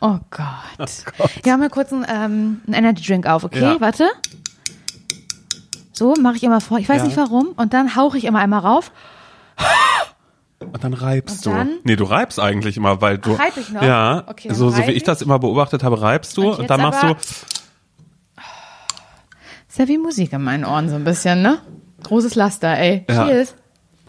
Oh Gott. Ja, mal kurz einen, ähm, einen Energy Drink auf, okay? Ja. Warte. So, mache ich immer vor. Ich weiß Ja. nicht warum. Und dann hauche ich immer einmal rauf. Und dann reibst Und dann? du. Nee, du reibst eigentlich immer, weil du. Reib ich noch? Ja. Okay, so, so wie ich ich. das immer beobachtet habe, reibst du Und und, dann machst aber- du. Ist ja wie Musik in meinen Ohren so ein bisschen, ne? Großes Laster, ey. Ja. Cheers.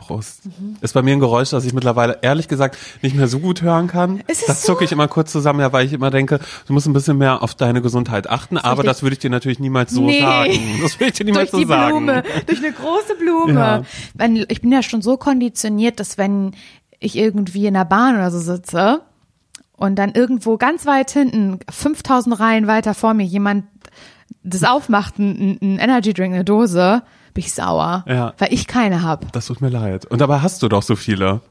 Prost. Ist bei mir ein Geräusch, das ich mittlerweile ehrlich gesagt nicht mehr so gut hören kann. Ist das so? zucke ich immer kurz zusammen, ja, weil ich immer denke, du musst ein bisschen mehr auf deine Gesundheit achten. Aber richtig. das würde ich dir natürlich niemals so Nee. sagen. Das würde ich dir niemals durch die so sagen. Blume, durch eine große Blume. Ja. Wenn, ich bin ja schon so konditioniert, dass wenn ich irgendwie in der Bahn oder so sitze und dann irgendwo ganz weit hinten, 5000 Reihen weiter vor mir, jemand das aufmacht, ein, ein Energy Drink, eine Dose, bin ich sauer, Ja. weil ich keine hab. Das tut mir leid. Und dabei hast du doch so viele.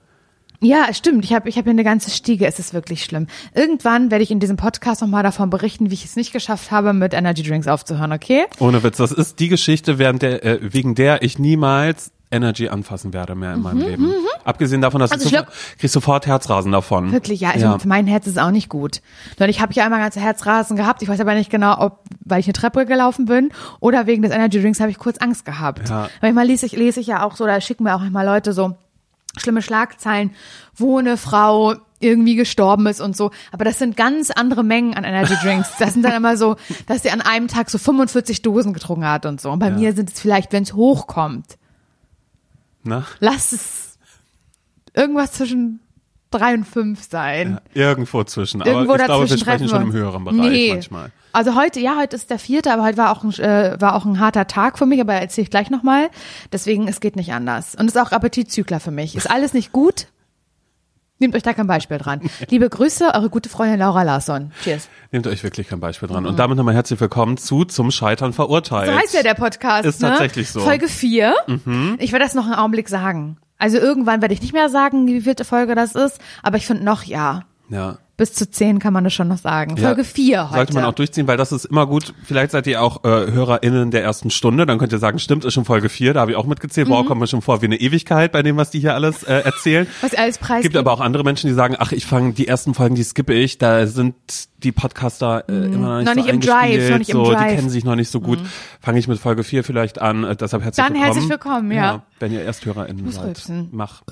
Ja, stimmt. Ich habe ich hab hier eine ganze Stiege. Es ist wirklich schlimm. Irgendwann werde ich in diesem Podcast nochmal davon berichten, wie ich es nicht geschafft habe, mit Energy Drinks aufzuhören, okay? Ohne Witz. Das ist die Geschichte, während der, äh, wegen der ich niemals Energy anfassen werde mehr in meinem Leben. Abgesehen davon, dass Mhm, Also du ich sofort, sofort Herzrasen davon. Wirklich, ja. Also Ja. mein Herz ist auch nicht gut. Denn ich habe ja einmal ganze Herzrasen gehabt. Ich weiß aber nicht genau, ob weil ich eine Treppe gelaufen bin oder wegen des Energy Drinks habe ich kurz Angst gehabt. Ja. Manchmal lese ich, lese ich ja auch so, da schicken mir auch manchmal Leute so schlimme Schlagzeilen, wo eine Frau irgendwie gestorben ist und so. Aber das sind ganz andere Mengen an Energy Drinks. Das sind dann immer so, dass sie an einem Tag so 45 Dosen getrunken hat und so. Und bei mir sind es vielleicht, wenn es hochkommt, Na? lass es irgendwas zwischen drei und fünf sein. Irgendwo zwischen. Irgendwo Aber ich glaube, wir sprechen schon im höheren Bereich nee. manchmal. Also heute, ja, heute ist der vierte, aber heute war auch ein, äh, war auch ein harter Tag für mich, aber erzähle ich gleich nochmal. Deswegen, es geht nicht anders. Und es ist auch Appetitzykler für mich. Ist alles nicht gut? Nehmt euch da kein Beispiel dran. Liebe Grüße, eure gute Freundin Laura Larsson. Cheers. Nehmt euch wirklich kein Beispiel dran. Und damit nochmal herzlich willkommen zu Zum Scheitern verurteilt. So heißt ja der Podcast. Ist ne? tatsächlich so. Mhm. Folge 4. Ich werde das noch einen Augenblick sagen. Also irgendwann werde ich nicht mehr sagen, wie vierte Folge das ist, aber ich finde noch ja. Ja. Bis zu 10 kann man das schon noch sagen. Ja. Folge 4 heute. Sollte man auch durchziehen, weil das ist immer gut. Vielleicht seid ihr auch äh, HörerInnen der ersten Stunde. Dann könnt ihr sagen, stimmt, ist schon Folge 4, da habe ich auch mitgezählt. Mhm. Wow, kommt mir schon vor wie eine Ewigkeit bei dem, was die hier alles äh, erzählen. Was alles preisgibt. gibt aber auch andere Menschen, die sagen, ach, ich fange die ersten Folgen, die skippe ich, da sind die Podcaster äh, immer noch nicht, Mhm. Noch so nicht im Drive, noch nicht im so, Drive. Mhm. die kennen sich noch nicht so gut. Fange ich mit Folge 4 vielleicht an, äh, deshalb herzlich Dann willkommen. herzlich willkommen, ja. Wenn ihr ErsthörerInnen seid. rülpsen. Mach.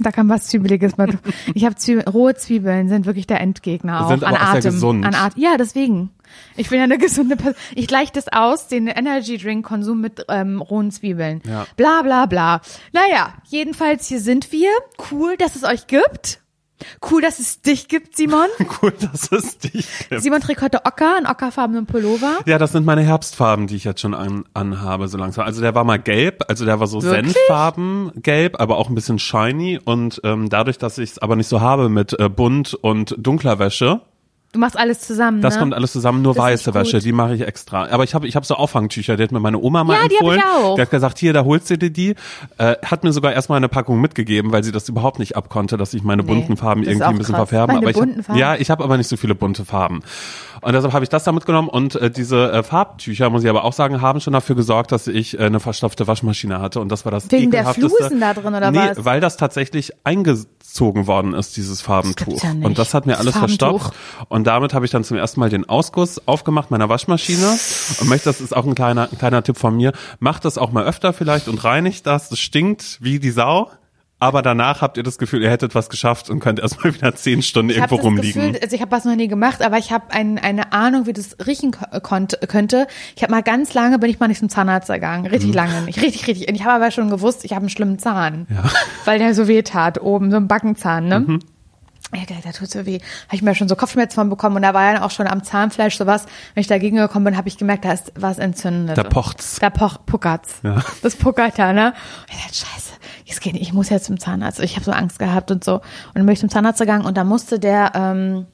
Da kann was Zwiebeliges mal. Ich habe Zwiebeln, rohe Zwiebeln sind wirklich der Endgegner auch Sind an aber auch sehr Atem. gesund. An Atem. Ja, deswegen. Ich bin ja eine gesunde Person. Ich gleiche das aus, den Energy Drink Konsum mit ähm, rohen Zwiebeln. Ja. Bla bla bla. Naja, jedenfalls hier sind wir. Cool, dass es euch gibt. Cool, dass es dich gibt, Simon. Cool, dass es dich gibt. Simon trägt heute Ocker, einen ockerfarbenen Pullover. Ja, das sind meine Herbstfarben, die ich jetzt schon an, anhabe, so langsam. Also der war mal gelb, also der war so Wirklich? Senffarben gelb, aber auch ein bisschen shiny. Und ähm, dadurch, dass ich es aber nicht so habe mit äh, bunt und dunkler Wäsche, Du machst alles zusammen, das ne? kommt alles zusammen, nur Das weiße. Wäsche, die mache ich extra. Aber ich habe ich hab so Auffangtücher, die hat mir meine Oma mal Ja, die hab empfohlen. ich auch. Die hat gesagt, hier, da holst du dir die. Äh, hat mir sogar erstmal eine Packung mitgegeben, weil sie das überhaupt nicht abkonnte, dass ich meine Nee, bunten Farben irgendwie ein bisschen krass. verfärben. Meine aber ich hab, ja, ich habe aber nicht so viele bunte Farben. Und deshalb habe ich das da mitgenommen und äh, diese äh, Farbtücher, muss ich aber auch sagen, haben schon dafür gesorgt, dass ich äh, eine verstopfte Waschmaschine hatte und das war das Wegen der. Flusen da drin, oder nee, was? weil das tatsächlich eingezogen worden ist, dieses Farbentuch. gibt's ja nicht. Und das hat mir Das alles Farbentuch. verstopft. Und damit habe ich dann zum ersten Mal den Ausguss aufgemacht meiner Waschmaschine. Und möchte, das ist auch ein kleiner, ein kleiner Tipp von mir, macht das auch mal öfter vielleicht und reinigt das. Das stinkt wie die Sau. Aber danach habt ihr das Gefühl, ihr hättet was geschafft und könnt erstmal wieder zehn Stunden Ich irgendwo das rumliegen. Gefühl, also ich habe was noch nie gemacht, aber ich habe ein, eine Ahnung, wie das riechen ko- konnt, könnte. Ich habe mal ganz lange bin ich mal nicht zum Zahnarzt gegangen, Mhm. richtig lange nicht, richtig, richtig. Und ich habe aber schon gewusst, ich habe einen schlimmen Zahn, Ja. weil der so weh tat oben, so ein Backenzahn, ne? Mhm. Ja, der, der tut so weh. Habe ich mir schon so Kopfschmerzen von bekommen und da war ja auch schon am Zahnfleisch sowas. Wenn ich dagegen gekommen bin, habe ich gemerkt, da ist was entzündet. Da pocht's. Da poch, puckert's. Ja. Das puckert da, ne? Und ich dachte, scheiße, jetzt nicht, ich muss jetzt zum Zahnarzt. Ich habe so Angst gehabt und so. Und dann bin ich zum Zahnarzt gegangen und da musste der ähm,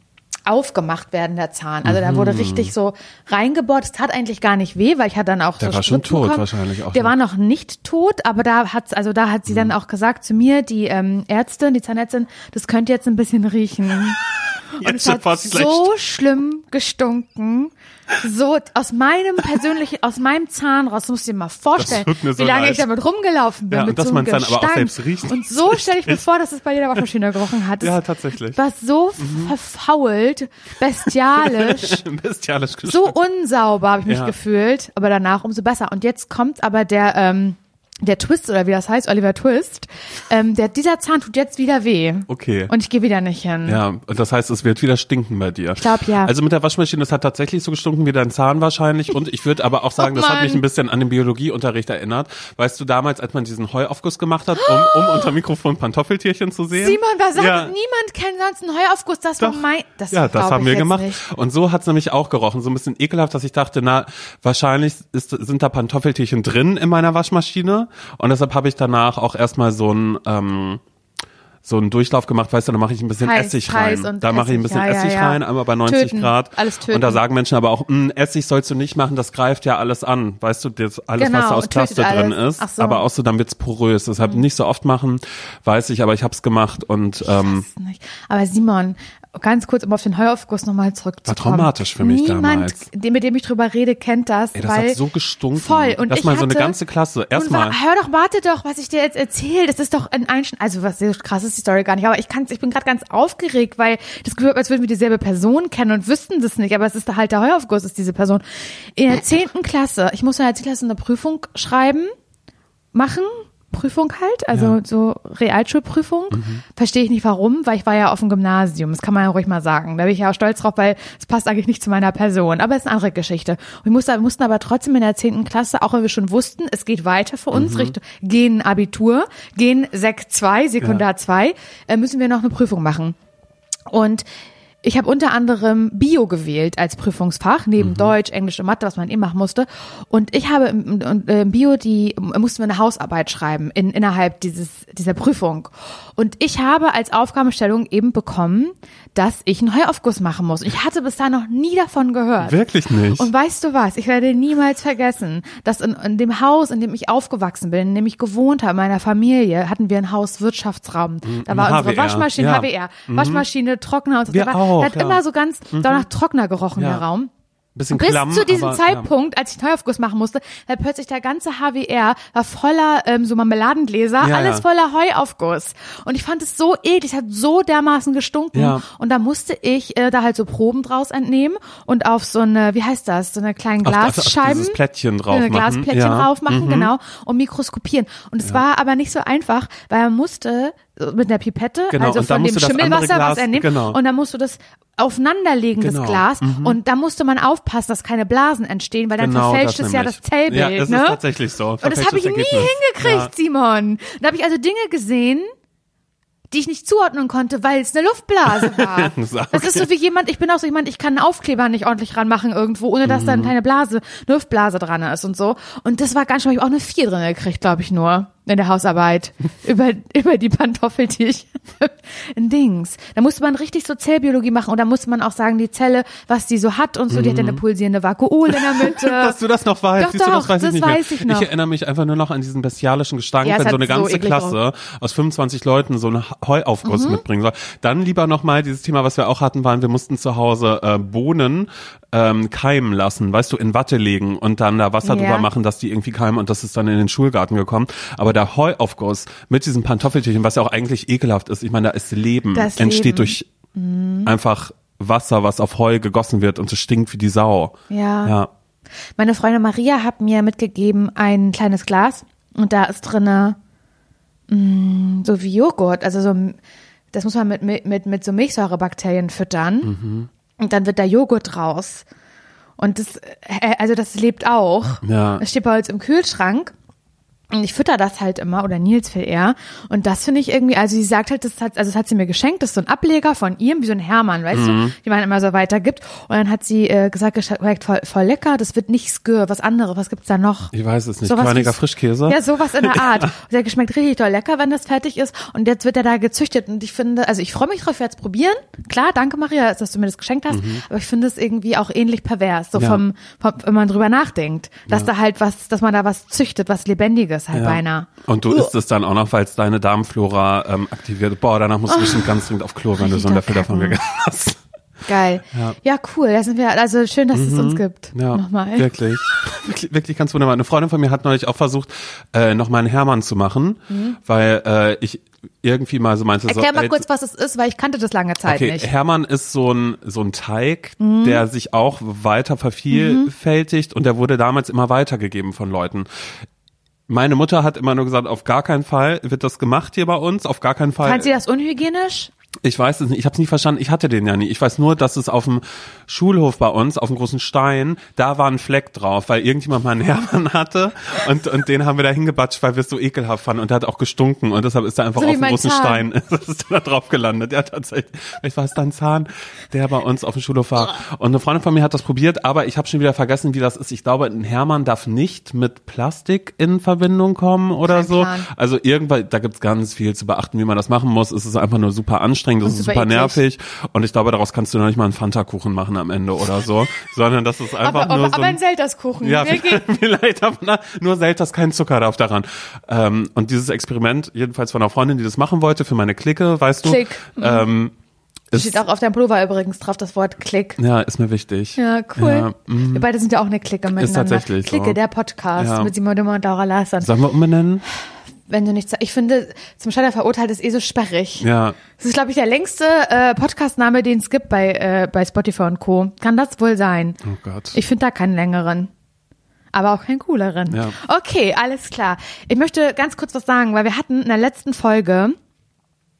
aufgemacht werden, der Zahn. Also da wurde richtig so reingebohrt. Es tat eigentlich gar nicht weh, weil ich hatte dann auch Der so war schon tot bekommen. wahrscheinlich auch Der noch. war noch nicht tot, aber da hat's, also da hat sie dann auch gesagt zu mir, die ähm, Ärztin, die Zahnärztin, das könnte jetzt ein bisschen riechen. Und Jetzt es schon hat so schlimm gestunken. So aus meinem persönlichen, aus meinem Zahn raus, musst du dir mal vorstellen, so wie lange leid. ich damit rumgelaufen bin. Ja, und mit dass so einem man's dann aber auch selbst riecht. Und so stelle ich mir vor, dass es bei jeder Waschmaschine gerochen hat. Das Ja, tatsächlich. war so verfault, bestialisch, Bestialisch so unsauber habe ich mich Ja. gefühlt, aber danach umso besser. Und jetzt kommt aber der, ähm, der Twist oder wie das heißt, Oliver Twist. Ähm, der, dieser Zahn tut jetzt wieder weh. Okay. Und ich gehe wieder nicht hin. Ja, und das heißt, es wird wieder stinken bei dir. Ich glaub, ja. Also mit der Waschmaschine, es hat tatsächlich so gestunken wie dein Zahn wahrscheinlich. Und ich würde aber auch sagen, Oh das hat mich ein bisschen an den Biologieunterricht erinnert. Weißt du, damals, als man diesen Heuaufguss gemacht hat, um, um unter Mikrofon Pantoffeltierchen zu sehen? Simon, was sagt Ja. niemand kennt sonst einen Heuaufguss? Das war Doch. mein. Das ja, das haben wir gemacht. Nicht. Und so hat's nämlich auch gerochen. So ein bisschen ekelhaft, dass ich dachte, na, wahrscheinlich ist, sind da Pantoffeltierchen drin in meiner Waschmaschine. Und deshalb habe ich danach auch erstmal so ein, ähm, so einen Durchlauf gemacht, weißt du, da mache ich ein bisschen Heiß, Essig heiß rein. Da mache ich ein bisschen ja, ja, Essig ja. rein, einmal bei 90 Töten, Grad. alles töten. Und da sagen Menschen aber auch, "Mm, Essig sollst du nicht machen, das greift ja alles an. Weißt du, das, alles, Genau, was da aus Plaste drin ist. So. Aber auch so, dann wird's porös. Deshalb nicht so oft machen, weiß ich, aber ich habe es gemacht und ähm, Weiß nicht. Aber Simon, ganz kurz, um auf den Heuaufguss nochmal zurückzukommen. War traumatisch für mich Niemand, damals. dem- mit dem ich drüber rede, kennt das. ey, das weil hat so gestunken. Voll. Und Lass ich mal so eine ganze Klasse. Erstmal. hör doch, warte doch, was ich dir jetzt erzähle. Das ist doch ein Einschnitt. Also was so krass ist die Story gar nicht. Aber ich kann's, ich bin gerade ganz aufgeregt, weil das gehört, als würden wir dieselbe Person kennen und wüssten das nicht. Aber es ist halt der Heuaufguss, ist diese Person. In der zehnten Klasse, ich muss in der zehnten Klasse eine Prüfung schreiben, machen. Prüfung halt, also Ja. Mhm. so Realschulprüfung. Verstehe ich nicht warum, weil ich war ja auf dem Gymnasium. Das kann man ja ruhig mal sagen. Da bin ich ja auch stolz drauf, weil es passt eigentlich nicht zu meiner Person. Aber es ist eine andere Geschichte. Und wir mussten, mussten aber trotzdem in der zehnten Klasse, auch wenn wir schon wussten, es geht weiter für Mhm. uns, Richtung gehen Abitur, gehen Sek 2, Sekundar 2, äh, müssen wir noch eine Prüfung machen. Und ich habe unter anderem Bio gewählt als Prüfungsfach, neben Mhm. Deutsch, Englisch und Mathe, was man eh machen musste. Und ich habe im, im, im Bio die, mussten wir eine Hausarbeit schreiben in, innerhalb dieses, dieser Prüfung. Und ich habe als Aufgabenstellung eben bekommen, dass ich einen Heuaufguss machen muss. Und ich hatte bis da noch nie davon gehört. Wirklich nicht. Und weißt du was? Ich werde niemals vergessen, dass in, in dem Haus, in dem ich aufgewachsen bin, in dem ich gewohnt habe, in meiner Familie, hatten wir ein Hauswirtschaftsraum. Da ein war unsere HWR, Waschmaschine, ja. HWR, Waschmaschine, Trockner und so. Wir Der war, auch, hat ja. immer so ganz da nach Trockner gerochen, Ja. der Raum. Bisschen Bis klamm, zu diesem aber, Zeitpunkt, als ich einen Heuaufguss machen musste, war plötzlich der ganze HWR war voller ähm, so Marmeladengläser, Ja, alles ja. voller Heuaufguss. Und ich fand es so eklig, es hat so dermaßen gestunken. Ja. Und da musste ich äh, da halt so Proben draus entnehmen und auf so eine, wie heißt das, so eine kleinen Auf- auf- auf Glasscheiben. dieses Plättchen drauf Eine machen. Glasplättchen Ja. Mhm. drauf machen, genau, und mikroskopieren. Und es war aber nicht so einfach, weil man musste mit einer Pipette, Genau, also von dem Schimmelwasser Glas- was er nimmt, genau. und dann musst du das aufeinanderlegen, Genau. das Glas. Und da musste man aufpassen, dass keine Blasen entstehen, weil dann Genau, verfälscht es ja das Zellbild. Ja, das ne? ist tatsächlich so. Und das habe ich nie Ergebnis. hingekriegt, Simon. Da habe ich also Dinge gesehen, die ich nicht zuordnen konnte, weil es eine Luftblase war. Das ist Das ist so wie jemand, ich bin auch so jemand, ich kann einen Aufkleber nicht ordentlich ranmachen irgendwo, ohne dass da eine kleine Blase, eine Luftblase dran ist und so. Und das war ganz schön, ich habe auch eine vier drin gekriegt, glaube ich nur, in der Hausarbeit. über, über die Pantoffeltierchen. in Dings. Da musste man richtig so Zellbiologie machen und da musste man auch sagen, die Zelle, was die so hat und so, die hat ja eine pulsierende Vakuole in der Mitte. Dass du das noch weißt, Doch, siehst du, das doch, weiß ich das nicht weiß ich noch. erinnere mich einfach nur noch an diesen bestialischen Gestank, Ja, wenn so eine so ganze eklig Klasse aus 25 Leuten so einen Heuaufguss Mhm. mitbringen soll. Dann lieber nochmal dieses Thema, was wir auch hatten, waren, wir mussten zu Hause äh, Bohnen ähm, keimen lassen, weißt du, in Watte legen und dann da Wasser Ja. drüber machen, dass die irgendwie keimen und das ist dann in den Schulgarten gekommen. Aber der Heuaufguss mit diesem Pantoffeltierchen, was ja auch eigentlich ekelhaft ist, ich meine, da ist Leben, Das entsteht Leben. Mhm. durch einfach Wasser, was auf Heu gegossen wird und es stinkt wie die Sau. Ja. Ja. Meine Freundin Maria hat mir mitgegeben ein kleines Glas und da ist drinne mh, so wie Joghurt, also so das muss man mit mit mit, so Milchsäurebakterien füttern Mhm. und dann wird da Joghurt raus. Und das äh, also das lebt auch. Ja. Das steht bei uns im Kühlschrank. Und ich fütter das halt immer, oder Nils viel eher. Und das finde ich irgendwie, also sie sagt halt, das hat, also das hat sie mir geschenkt, das ist so ein Ableger von ihr, wie so ein Hermann, weißt Mhm. du, die man immer so weitergibt. Und dann hat sie äh, gesagt, geschmeckt voll, voll lecker, das wird nicht skür, was anderes, was gibt's da noch? Ich weiß es nicht. Sowas Körniger Frischkäse? Ja, sowas in der Art. Und der geschmeckt richtig doll lecker, wenn das fertig ist. Und jetzt wird er da gezüchtet. Und ich finde, also ich freue mich drauf, ich werde es probieren. Klar, danke Maria, dass du mir das geschenkt hast. Aber ich finde es irgendwie auch ähnlich pervers, so Mhm. Ja. vom, vom, wenn man drüber nachdenkt, dass da halt was, dass man da was züchtet, was Lebendiges halt Ja. beinahe. Und du isst es dann auch noch, weil es deine Darmflora ähm, aktiviert. Boah, danach musst du bestimmt ganz dringend auf Klo, wenn du so einen Löffel davon gegessen hast. Geil. Ja. cool. Da sind wir, also schön, dass es uns gibt. Mhm. Ja, Nochmal. wirklich. wirklich. Wirklich ganz wunderbar. Eine Freundin von mir hat neulich auch versucht, äh, nochmal einen Hermann zu machen, weil äh, ich irgendwie mal so meinte, Mhm. Erklär so, mal ey, kurz, was es ist, weil ich kannte das lange Zeit Okay, nicht. Mhm. Hermann ist so ein, so ein Teig, der sich auch weiter vervielfältigt und der wurde damals immer weitergegeben von Leuten. Meine Mutter hat immer nur gesagt, auf gar keinen Fall wird das gemacht hier bei uns, auf gar keinen Fall. Fand sie das unhygienisch? Ich weiß es nicht, ich habe es nie verstanden, ich hatte den ja nie. Ich weiß nur, dass es auf dem Schulhof bei uns, auf dem großen Stein, da war ein Fleck drauf, weil irgendjemand mal einen Hermann hatte und, und den haben wir da hingebatscht, weil wir es so ekelhaft fanden und der hat auch gestunken und deshalb ist er einfach So auf dem großen Zahn. Stein, das ist da drauf gelandet. Ja, tatsächlich. Ich weiß, dein Zahn, der bei uns auf dem Schulhof war. Und eine Freundin von mir hat das probiert, aber ich habe schon wieder vergessen, wie das ist. Ich glaube, ein Hermann darf nicht mit Plastik in Verbindung kommen oder Kein so. Plan. Also irgendwann, da gibt's ganz viel zu beachten, wie man das machen muss. Es ist einfach nur super anstrengend, es Und ist super super nervig. Und ich glaube, daraus kannst du noch nicht mal einen Fanta-Kuchen machen am Ende oder so. Sondern das ist einfach Aber, nur aber, so aber ein, Selterskuchen. ja, vielleicht aber na, nur Selters, kein Zucker darf daran. Ähm, und dieses Experiment, jedenfalls von einer Freundin, die das machen wollte, für meine Clique, weißt du, Klick. ähm, ist, Steht auch auf deinem Pullover übrigens drauf das Wort Klick. ja, ist mir wichtig. Ja, cool. Ja, mhm. Wir beide sind ja auch eine Clique miteinander. tatsächlich Clique, so. der Podcast Ja. mit Simon Dimmer und Laura Larsson. Sollen wir umbenennen? Wenn du nichts, ich finde, zum Scheitern verurteilt ist eh so sperrig. Ja. Das ist, glaube ich, der längste äh, Podcastname, den es gibt bei, äh, bei Spotify und Co. Kann das wohl sein? Oh Gott. Ich finde da keinen längeren. Aber auch keinen cooleren. Ja. Okay, alles klar. Ich möchte ganz kurz was sagen, weil wir hatten in der letzten Folge,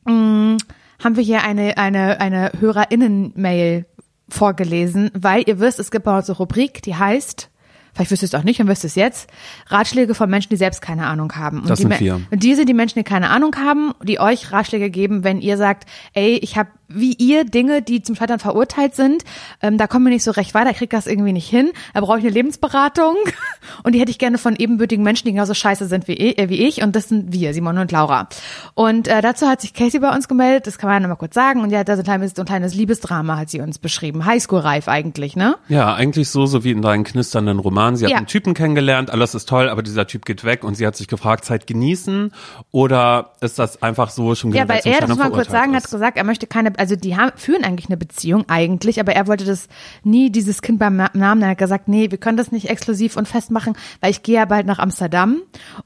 mh, haben wir hier eine, eine, eine HörerInnen-Mail vorgelesen, weil ihr wisst, es gibt bei uns eine Rubrik, die heißt, vielleicht wisst ihr es auch nicht und wisst es jetzt, Ratschläge von Menschen, die selbst keine Ahnung haben. Und Das die sind wir. Und die sind die Menschen, die keine Ahnung haben, die euch Ratschläge geben, wenn ihr sagt, ey, ich habe wie ihr Dinge, die zum Scheitern verurteilt sind, ähm, da kommen wir nicht so recht weiter, ich krieg das irgendwie nicht hin, da brauche ich eine Lebensberatung und die hätte ich gerne von ebenbürtigen Menschen, die genauso scheiße sind wie, ich- äh, wie ich und das sind wir, Simon und Laura. Und äh, dazu hat sich Casey bei uns gemeldet, das kann man ja noch mal kurz sagen und hat da so ein kleines, so ein kleines Liebesdrama hat sie uns beschrieben, Highschool-reif eigentlich, ne? Ja, eigentlich so, so wie in deinen knisternden Roman. Sie hat Ja. einen Typen kennengelernt, alles ist toll, aber dieser Typ geht weg und sie hat sich gefragt, Zeit genießen oder ist das einfach so schon Ja, weil er, das muss man kurz sagen, hat ist? gesagt, er möchte keine, also die haben, führen eigentlich eine Beziehung eigentlich, aber er wollte das nie, dieses Kind beim Na- Namen, er hat gesagt, nee, wir können das nicht exklusiv und festmachen, weil ich gehe ja bald nach Amsterdam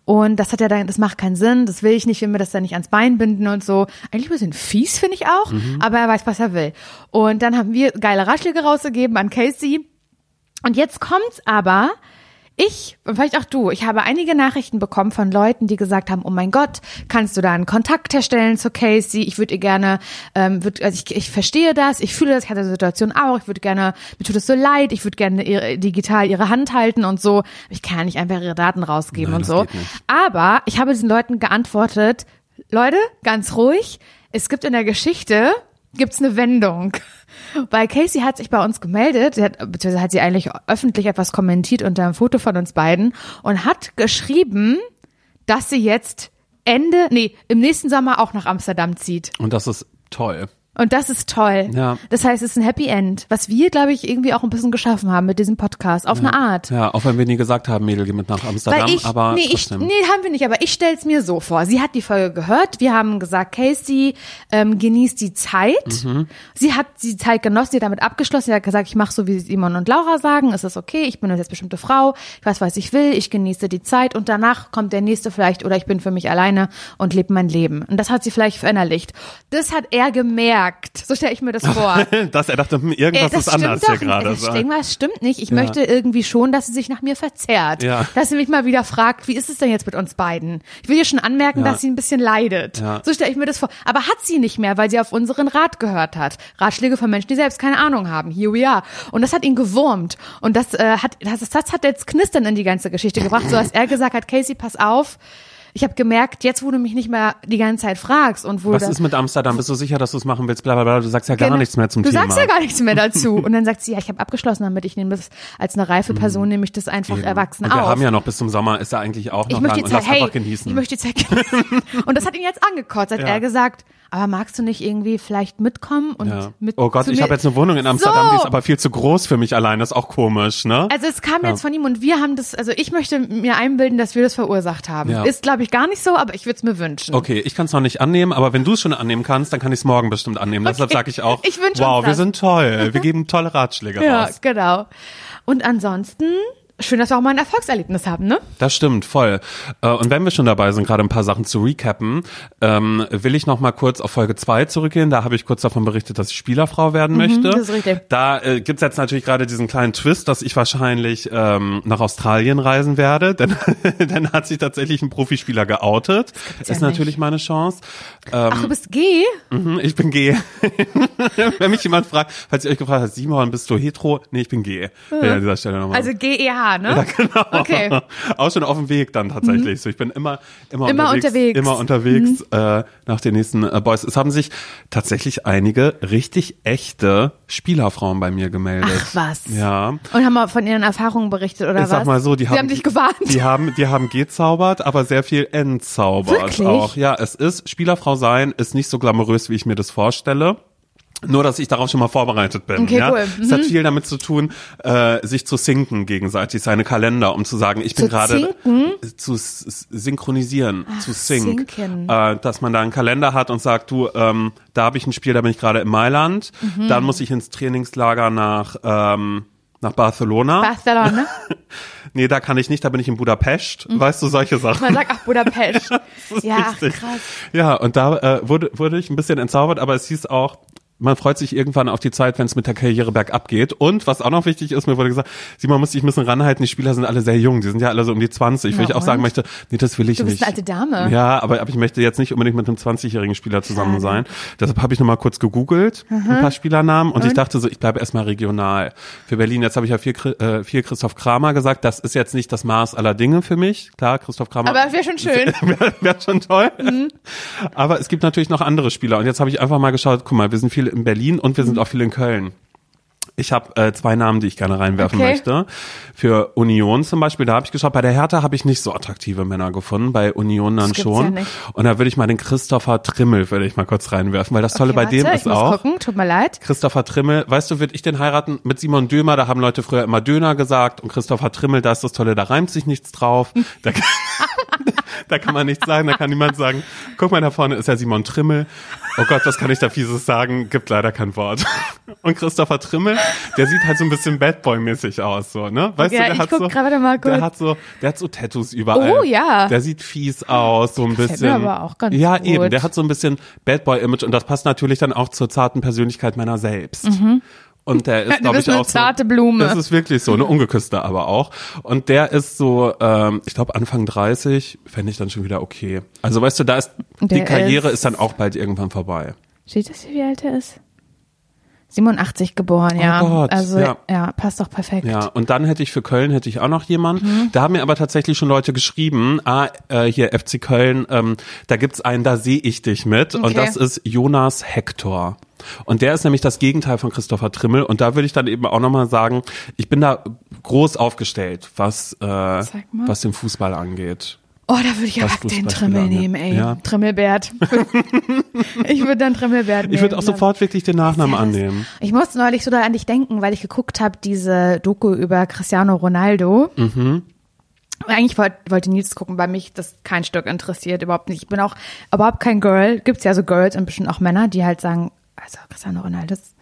und das hat ja dann, das macht keinen Sinn, das will ich nicht, will mir das dann nicht ans Bein binden und so. Eigentlich ein bisschen fies, finde ich auch, aber er weiß, was er will. Und dann haben wir geile Ratschläge rausgegeben an Casey und jetzt kommt's aber, ich, und vielleicht auch du, ich habe einige Nachrichten bekommen von Leuten, die gesagt haben, oh mein Gott, kannst du da einen Kontakt herstellen zu Casey? Ich würde ihr gerne, ähm, würd, also ich, ich verstehe das, ich fühle das, ich hatte die Situation auch, ich würde gerne, mir tut es so leid, ich würde gerne ihre, digital ihre Hand halten und so. Ich kann nicht einfach ihre Daten rausgeben Nein, und so. Aber ich habe diesen Leuten geantwortet, Leute, ganz ruhig, es gibt in der Geschichte, gibt's eine Wendung. Weil Casey hat sich bei uns gemeldet, sie hat, beziehungsweise hat sie eigentlich öffentlich etwas kommentiert unter einem Foto von uns beiden und hat geschrieben, dass sie jetzt Ende, nee, im nächsten Sommer auch nach Amsterdam zieht. Und das ist toll. Und das ist toll. Ja. Das heißt, es ist ein Happy End, was wir, glaube ich, irgendwie auch ein bisschen geschaffen haben mit diesem Podcast, auf eine Art. Ja, auch wenn wir nie gesagt haben, Mädel, geh mit nach Amsterdam, ich, aber nee, ich, nee, haben wir nicht, aber ich stell's mir so vor. Sie hat die Folge gehört, wir haben gesagt, Casey ähm, genießt die Zeit. Mhm. Sie hat die Zeit genossen, sie hat damit abgeschlossen, sie hat gesagt, ich mache so, wie Simon und Laura sagen, es ist okay, ich bin eine selbstbestimmte Frau, ich weiß, was ich will, ich genieße die Zeit und danach kommt der nächste vielleicht oder ich bin für mich alleine und lebe mein Leben. Und das hat sie vielleicht verinnerlicht. Das hat er gemerkt fragt. So stelle ich mir das vor. Dass er dachte, hm, irgendwas Ey, das ist anders hier gerade. nicht. so. Irgendwas stimmt nicht. Ich möchte irgendwie schon, dass sie sich nach mir verzerrt. Ja. Dass sie mich mal wieder fragt, wie ist es denn jetzt mit uns beiden? Ich will ihr schon anmerken, Ja. dass sie ein bisschen leidet. Ja. So stelle ich mir das vor. Aber hat sie nicht mehr, weil sie auf unseren Rat gehört hat. Ratschläge von Menschen, die selbst keine Ahnung haben. Here we are. Und das hat ihn gewurmt. Und das, äh, hat, das, das hat jetzt Knistern in die ganze Geschichte gebracht, so dass er gesagt hat, Casey, pass auf. Ich habe gemerkt, jetzt wo du mich nicht mehr die ganze Zeit fragst und wo Was ist mit Amsterdam? Bist du sicher, dass du es machen willst? Blablabla. Du sagst ja gar Genau. nichts mehr zum du Thema. sagst ja gar nichts mehr dazu. Und dann sagt sie, ja, ich habe abgeschlossen damit. Ich nehme das als eine reife Person, nehme ich das einfach Mhm. Eben. erwachsen Und wir auf. haben ja noch bis zum Sommer, ist ja eigentlich auch noch ich möchte Zeit, lass hey, genießen. ich möchte die Zeit genießen. Und das hat ihn jetzt angekotzt. Hat Ja. er gesagt, aber magst du nicht irgendwie vielleicht mitkommen und ja. mit Oh Gott, ich habe jetzt eine Wohnung in Amsterdam, so. die ist aber viel zu groß für mich allein. Das ist auch komisch, ne? Also es kam jetzt von ihm und wir haben das, also ich möchte mir einbilden, dass wir das verursacht haben. Ja. Ist, glaube ich, gar nicht so, aber ich würde es mir wünschen. Okay, ich kann es noch nicht annehmen, aber wenn du es schon annehmen kannst, dann kann ich es morgen bestimmt annehmen. Deshalb Okay. sage ich auch, Ich wow, wir sind toll. Wir geben tolle Ratschläge Ja, raus. genau. Und ansonsten, schön, dass wir auch mal ein Erfolgserlebnis haben, ne? Das stimmt, voll. Äh, Und wenn wir schon dabei sind, gerade ein paar Sachen zu recappen, ähm, will ich noch mal kurz auf Folge 2 zurückgehen. Da habe ich kurz davon berichtet, dass ich Spielerfrau werden möchte. Mhm, das ist richtig. Da äh, gibt's jetzt natürlich gerade diesen kleinen Twist, dass ich wahrscheinlich ähm, nach Australien reisen werde. Denn dann hat sich tatsächlich ein Profispieler geoutet. ja ist natürlich meine Chance. Ähm, Ach, du bist gay? Mhm, Ich bin G. Wenn mich jemand fragt, falls ihr euch gefragt habt, Simon, bist du hetero? Nee, ich bin G. Will ich an dieser Stelle nochmal. Also GEH, ne? ja, genau. Okay. Auch schon auf dem Weg dann tatsächlich. So, ich bin immer, immer, Immer unterwegs, unterwegs. Immer unterwegs äh, nach den nächsten äh, Boys. Es haben sich tatsächlich einige richtig echte Spielerfrauen bei mir gemeldet. Ach was. Ja. Und haben mal von ihren Erfahrungen berichtet, oder Ich was? sag mal so, die Sie haben, haben dich gewarnt. Die haben, die haben gezaubert, aber sehr viel entzaubert Wirklich? auch. Ja, es ist, Spielerfrau sein ist nicht so glamourös, wie ich mir das vorstelle. Nur, dass ich darauf schon mal vorbereitet bin. Okay, ja? cool. Es hat viel damit zu tun, äh, sich zu sinken gegenseitig, seine Kalender, um zu sagen, ich bin gerade zinken? zu synchronisieren, zu sync. sinken. Äh, dass man da einen Kalender hat und sagt, du, ähm, da habe ich ein Spiel, da bin ich gerade in Mailand, Mhm. dann muss ich ins Trainingslager nach ähm, nach Barcelona. Barcelona. Nee, da kann ich nicht, da bin ich in Budapest. Weißt du, solche Sachen. Man sagt, ach, Budapest. ja, ach, Richtig. krass. Ja, und da äh, wurde, wurde ich ein bisschen entzaubert, aber es hieß auch, man freut sich irgendwann auf die Zeit, wenn es mit der Karriere bergab geht. Und was auch noch wichtig ist, mir wurde gesagt, Simon muss sich ein bisschen ranhalten, die Spieler sind alle sehr jung, die sind ja alle so um die 20. Wo ich auch und? sagen möchte, nee, das will ich Du nicht. bist eine alte Dame. Ja, aber, aber ich möchte jetzt nicht unbedingt mit einem 20-jährigen Spieler zusammen sein. Deshalb habe ich nochmal kurz gegoogelt, ein paar Spielernamen und, ich dachte so, ich bleibe erstmal regional. Für Berlin, jetzt habe ich ja viel, äh, viel Christoph Kramer gesagt, das ist jetzt nicht das Maß aller Dinge für mich. Klar, Christoph Kramer. Aber wäre schon schön. Wäre wär schon toll. Aber es gibt natürlich noch andere Spieler. Und jetzt habe ich einfach mal geschaut, guck mal, wir sind in Berlin und wir sind auch viele in Köln. Ich habe äh, zwei Namen, die ich gerne reinwerfen Okay. möchte. Für Union zum Beispiel, da habe ich geschaut, bei der Hertha habe ich nicht so attraktive Männer gefunden, bei Union dann schon. ja. Und da würde ich mal den Christopher Trimmel, würde ich mal kurz reinwerfen, weil das Tolle Okay, bei dem warte, ist ich muss auch, gucken, tut mir leid. Christopher Trimmel, weißt du, würde ich den heiraten mit Simon Dömer, da haben Leute früher immer Döner gesagt und Christopher Trimmel, da ist das Tolle, da reimt sich nichts drauf. Da da kann man nichts sagen, da kann niemand sagen, guck mal, da vorne ist ja Simon Trimmel. Oh Gott, was kann ich da fieses sagen? Gibt leider kein Wort. Und Christopher Trimmel, der sieht halt so ein bisschen Bad Boy-mäßig aus, so, ne? Weißt Ja, du, der ich hat so, gerade mal kurz. der hat so, der hat so Tattoos überall. Oh, ja. Der sieht fies aus, so ein Gefällt bisschen. mir aber auch ganz ja, gut. eben, der hat so ein bisschen Bad Boy-Image und das passt natürlich dann auch zur zarten Persönlichkeit meiner selbst. Und der ist, glaube ich, eine auch so, zarte Blume. Das ist wirklich so, eine ungeküsste aber auch. Und der ist so, ähm, ich glaube Anfang 30, fände ich dann schon wieder okay. Also weißt du, da ist die Der Karriere ist- ist dann auch bald irgendwann vorbei. Steht das hier, wie alt er ist? 87 geboren, ja. Oh Gott, also ja. ja. passt doch perfekt. Ja, und dann hätte ich für Köln hätte ich auch noch jemanden. Mhm. Da haben mir aber tatsächlich schon Leute geschrieben, ah, äh, hier FC Köln, ähm, da gibt's einen, da sehe ich dich mit. Und Okay. das ist Jonas Hector. Und der ist nämlich das Gegenteil von Christopher Trimmel. Und da würde ich dann eben auch nochmal sagen, ich bin da groß aufgestellt, was, äh, was den Fußball angeht. Oh, da würde ich fast den Trimmel angeht. nehmen, ey. Ja. Trimmelbert. ich würde dann Trimmelbert nehmen. Ich würde auch sofort wirklich den Nachnamen das- annehmen. Ich musste neulich so da an dich denken, weil ich geguckt habe, diese Doku über Cristiano Ronaldo. Mhm. Eigentlich wollte, wollte Nils gucken, weil mich das kein Stück interessiert, überhaupt nicht. Ich bin auch überhaupt kein Girl. Gibt's ja so Girls und bestimmt auch Männer, die halt sagen, also Cristiano Ronaldo ist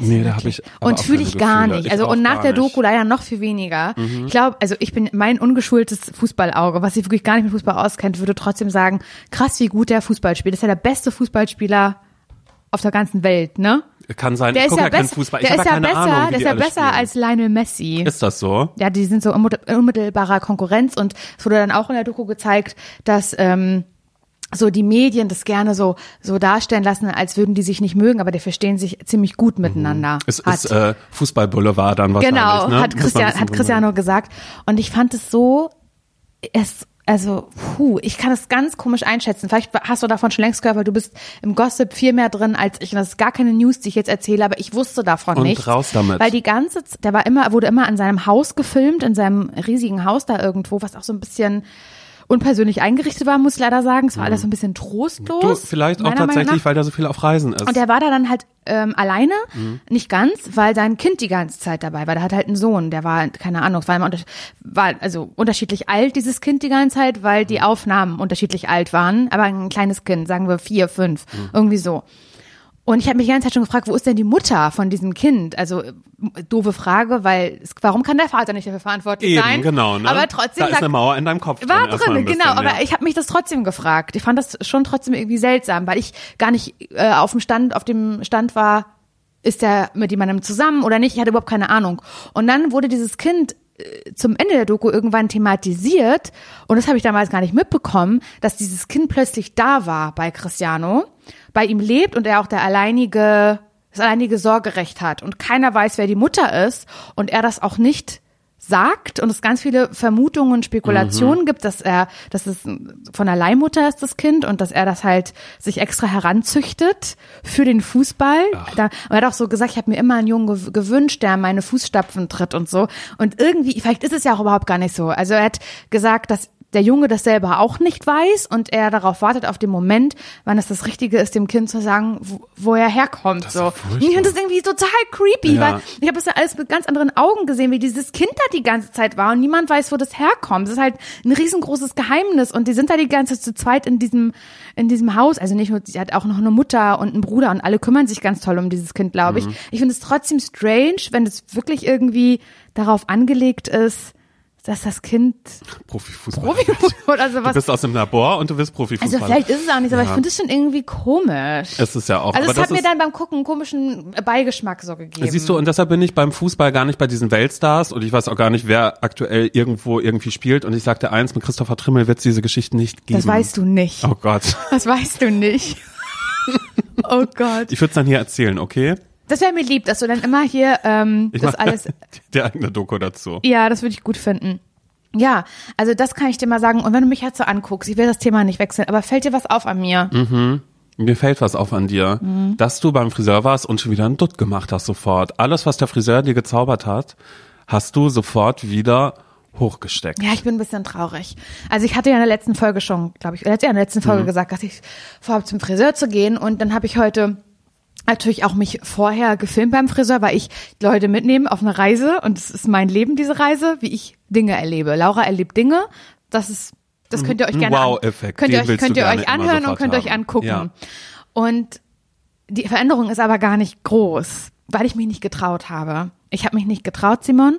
Nee, da hab wirklich- ich und fühle ich gar Gefühle. nicht. Ich Also und nach der. Mhm. Doku leider noch viel weniger. Ich glaube, also ich bin mein ungeschultes Fußballauge, was sich wirklich gar nicht mit Fußball auskennt, würde trotzdem sagen, krass, wie gut der Fußball spielt. Das ist ja der beste Fußballspieler auf der ganzen Welt, ne? Kann sein, Der ich gucke ja, ja keinen Fußball. Ich der habe ist ja besser, Ahnung, der ist ja besser spielen. als Lionel Messi. Ist das so? Ja, die sind so in unmittelbarer Konkurrenz und es wurde dann auch in der Doku gezeigt, dass ähm, so die Medien das gerne so so darstellen lassen, als würden die sich nicht mögen, aber die verstehen sich ziemlich gut miteinander. Es Hat- ist äh, Fußball-Boulevard dann wahrscheinlich, genau, ne? hat, Christian, hat Cristiano gesagt. Und ich fand es so, es, also, puh, ich kann es ganz komisch einschätzen. Vielleicht hast du davon schon längst gehört, weil du bist im Gossip viel mehr drin als ich. Und das ist gar keine News, die ich jetzt erzähle, aber ich wusste davon Und nichts. raus damit. Weil die ganze, der war immer, wurde immer an seinem Haus gefilmt, in seinem riesigen Haus da irgendwo, was auch so ein bisschen unpersönlich eingerichtet war, muss ich leider sagen. Es war alles so ein bisschen trostlos. Du, vielleicht auch tatsächlich, weil der so viel auf Reisen ist. Und der war da dann halt ähm, alleine, Mhm. nicht ganz, weil sein Kind die ganze Zeit dabei war. Der hat halt einen Sohn, der war, keine Ahnung, war, immer war also unterschiedlich alt, dieses Kind die ganze Zeit, weil die Aufnahmen unterschiedlich alt waren. Aber ein kleines Kind, sagen wir vier, fünf, Mhm. irgendwie so. Und ich habe mich die ganze Zeit schon gefragt, wo ist denn die Mutter von diesem Kind? Also äh, doofe Frage, weil es, warum kann der Vater nicht dafür verantwortlich Eben, sein? genau, ne? Aber trotzdem da ist sagt- eine Mauer in deinem Kopf war drin. drin, bisschen, genau, aber ja. ich habe mich das trotzdem gefragt. Ich fand das schon trotzdem irgendwie seltsam, weil ich gar nicht äh, auf dem Stand, auf dem Stand war, ist er mit jemandem zusammen oder nicht? Ich hatte überhaupt keine Ahnung. Und dann wurde dieses Kind äh, zum Ende der Doku irgendwann thematisiert und das habe ich damals gar nicht mitbekommen, dass dieses Kind plötzlich da war bei Cristiano, bei ihm lebt und er auch der alleinige das alleinige Sorgerecht hat und keiner weiß, wer die Mutter ist und er das auch nicht sagt und es ganz viele Vermutungen und Spekulationen gibt, dass er, dass es von der Leihmutter ist, das Kind, und dass er das halt sich extra heranzüchtet für den Fußball. Da, und er hat auch so gesagt, ich habe mir immer einen Jungen gew- gewünscht, der in meine Fußstapfen tritt und so. Und irgendwie, vielleicht ist es ja auch überhaupt gar nicht so. Also er hat gesagt, dass der Junge das selber auch nicht weiß und er darauf wartet auf den Moment, wann es das Richtige ist, dem Kind zu sagen, wo, wo er herkommt. ist so. ich finde das irgendwie total creepy, Ja. weil ich habe das ja alles mit ganz anderen Augen gesehen, wie dieses Kind da die ganze Zeit war und niemand weiß, wo das herkommt. Das ist halt ein riesengroßes Geheimnis und die sind da die ganze Zeit zu zweit in diesem in diesem Haus. Also nicht nur, sie hat auch noch eine Mutter und einen Bruder und alle kümmern sich ganz toll um dieses Kind, glaube ich. Mhm. Ich finde es trotzdem strange, wenn es wirklich irgendwie darauf angelegt ist, dass das Kind Profifußball. Profi oder Du bist aus dem Labor und du bist Also Profifußballer. vielleicht ist es auch nicht, so, aber ich Ja. finde es schon irgendwie komisch. Es ist ja auch. Also aber es das hat mir dann beim Gucken einen komischen Beigeschmack so gegeben. Siehst du, und deshalb bin ich beim Fußball gar nicht bei diesen Weltstars und ich weiß auch gar nicht, wer aktuell irgendwo irgendwie spielt. Und ich sagte eins, mit Christopher Trimmel wird es diese Geschichten nicht geben. das weißt du nicht. Oh Gott. Das weißt du nicht. oh Gott. Ich würde es dann hier erzählen, okay? Das wäre mir lieb, dass du dann immer hier ähm, Ich das alles. der eigene Doku dazu. Ja, das würde ich gut finden. Ja, also das kann ich dir mal sagen. Und wenn du mich jetzt so anguckst, ich will das Thema nicht wechseln, aber fällt dir was auf an mir? Mhm. Mir fällt was auf an dir, Mhm. dass du beim Friseur warst und schon wieder einen Dutt gemacht hast sofort. Alles, was der Friseur dir gezaubert hat, hast du sofort wieder hochgesteckt. Ja, ich bin ein bisschen traurig. Also ich hatte ja in der letzten Folge schon, glaube ich, ja, in der letzten Mhm. Folge gesagt, dass ich vorhabe, zum Friseur zu gehen. Und dann habe ich heute natürlich auch mich vorher gefilmt beim Friseur, weil ich Leute mitnehme auf eine Reise. Und es ist mein Leben, diese Reise, wie ich Dinge erlebe. Laura erlebt Dinge. Das ist, das könnt ihr euch Ein gerne an- Wow-Effekt, könnt ihr euch, könnt ihr euch anhören und könnt euch haben. angucken. Ja. Und die Veränderung ist aber gar nicht groß, weil ich mich nicht getraut habe. Ich habe mich nicht getraut, Simon,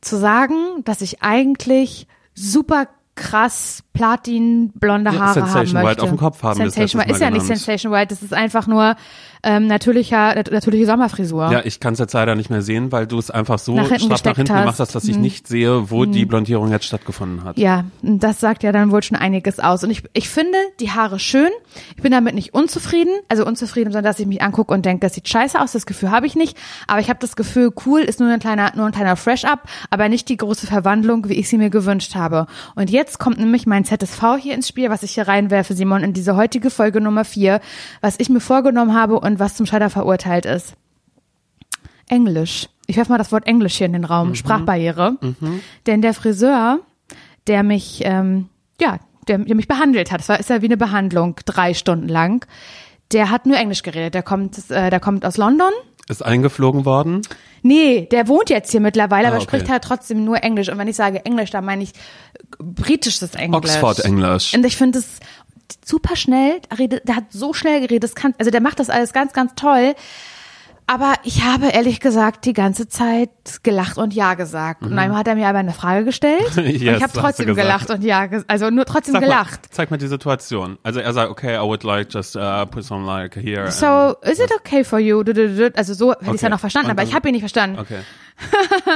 zu sagen, dass ich eigentlich super krass Platin blonde Ja, Haare Sensation haben möchte. White auf dem Kopf haben Sensation White ist ja nicht. Sensation White, das ist einfach nur ähm, natürlicher, nat- natürliche Sommerfrisur. Ja, ich kann es jetzt leider nicht mehr sehen, weil du es einfach so Nach hinten straff nach hinten hast. Gemacht hast, dass ich nicht sehe, wo die Blondierung jetzt stattgefunden hat. Ja, das sagt ja dann wohl schon einiges aus. Und ich, ich finde die Haare schön. Ich bin damit nicht unzufrieden. Also unzufrieden, sondern dass ich mich angucke und denke, das sieht scheiße aus. Das Gefühl habe ich nicht. Aber ich habe das Gefühl, cool ist nur ein kleiner, nur ein kleiner Fresh-Up, aber nicht die große Verwandlung, wie ich sie mir gewünscht habe. Und jetzt kommt nämlich mein ZSV hier ins Spiel, was ich hier reinwerfe, Simon, in diese heutige Folge Nummer vier, was ich mir vorgenommen habe und was zum Scheitern verurteilt ist. Englisch. Ich werfe mal das Wort Englisch hier in den Raum. Sprachbarriere. Denn der Friseur, der mich, ähm, ja, der, der mich behandelt hat, das war, ist ja wie eine Behandlung, drei Stunden lang, der hat nur Englisch geredet. Der kommt, äh, der kommt aus London. Ist eingeflogen worden. Nee, der wohnt jetzt hier mittlerweile, Ah, aber okay. spricht halt trotzdem nur Englisch. Und wenn ich sage Englisch, dann meine ich britisches Englisch. Oxford-Englisch. Und ich finde es super schnell, der redet- der hat so schnell geredet, das kann, also der macht das alles ganz, ganz toll. Aber ich habe ehrlich gesagt die ganze Zeit gelacht und ja gesagt. Und dann hat er mir aber eine Frage gestellt. Mhm. Yes, ich habe trotzdem gesagt. gelacht und ja, ges- also nur trotzdem mal, gelacht. zeig mal die Situation. Also er sagt, okay, I would like just uh, put some like here. So, is it okay for you? Also so hätte ich es ja Okay. noch verstanden, Und aber ich dann- habe ihn nicht verstanden. Okay.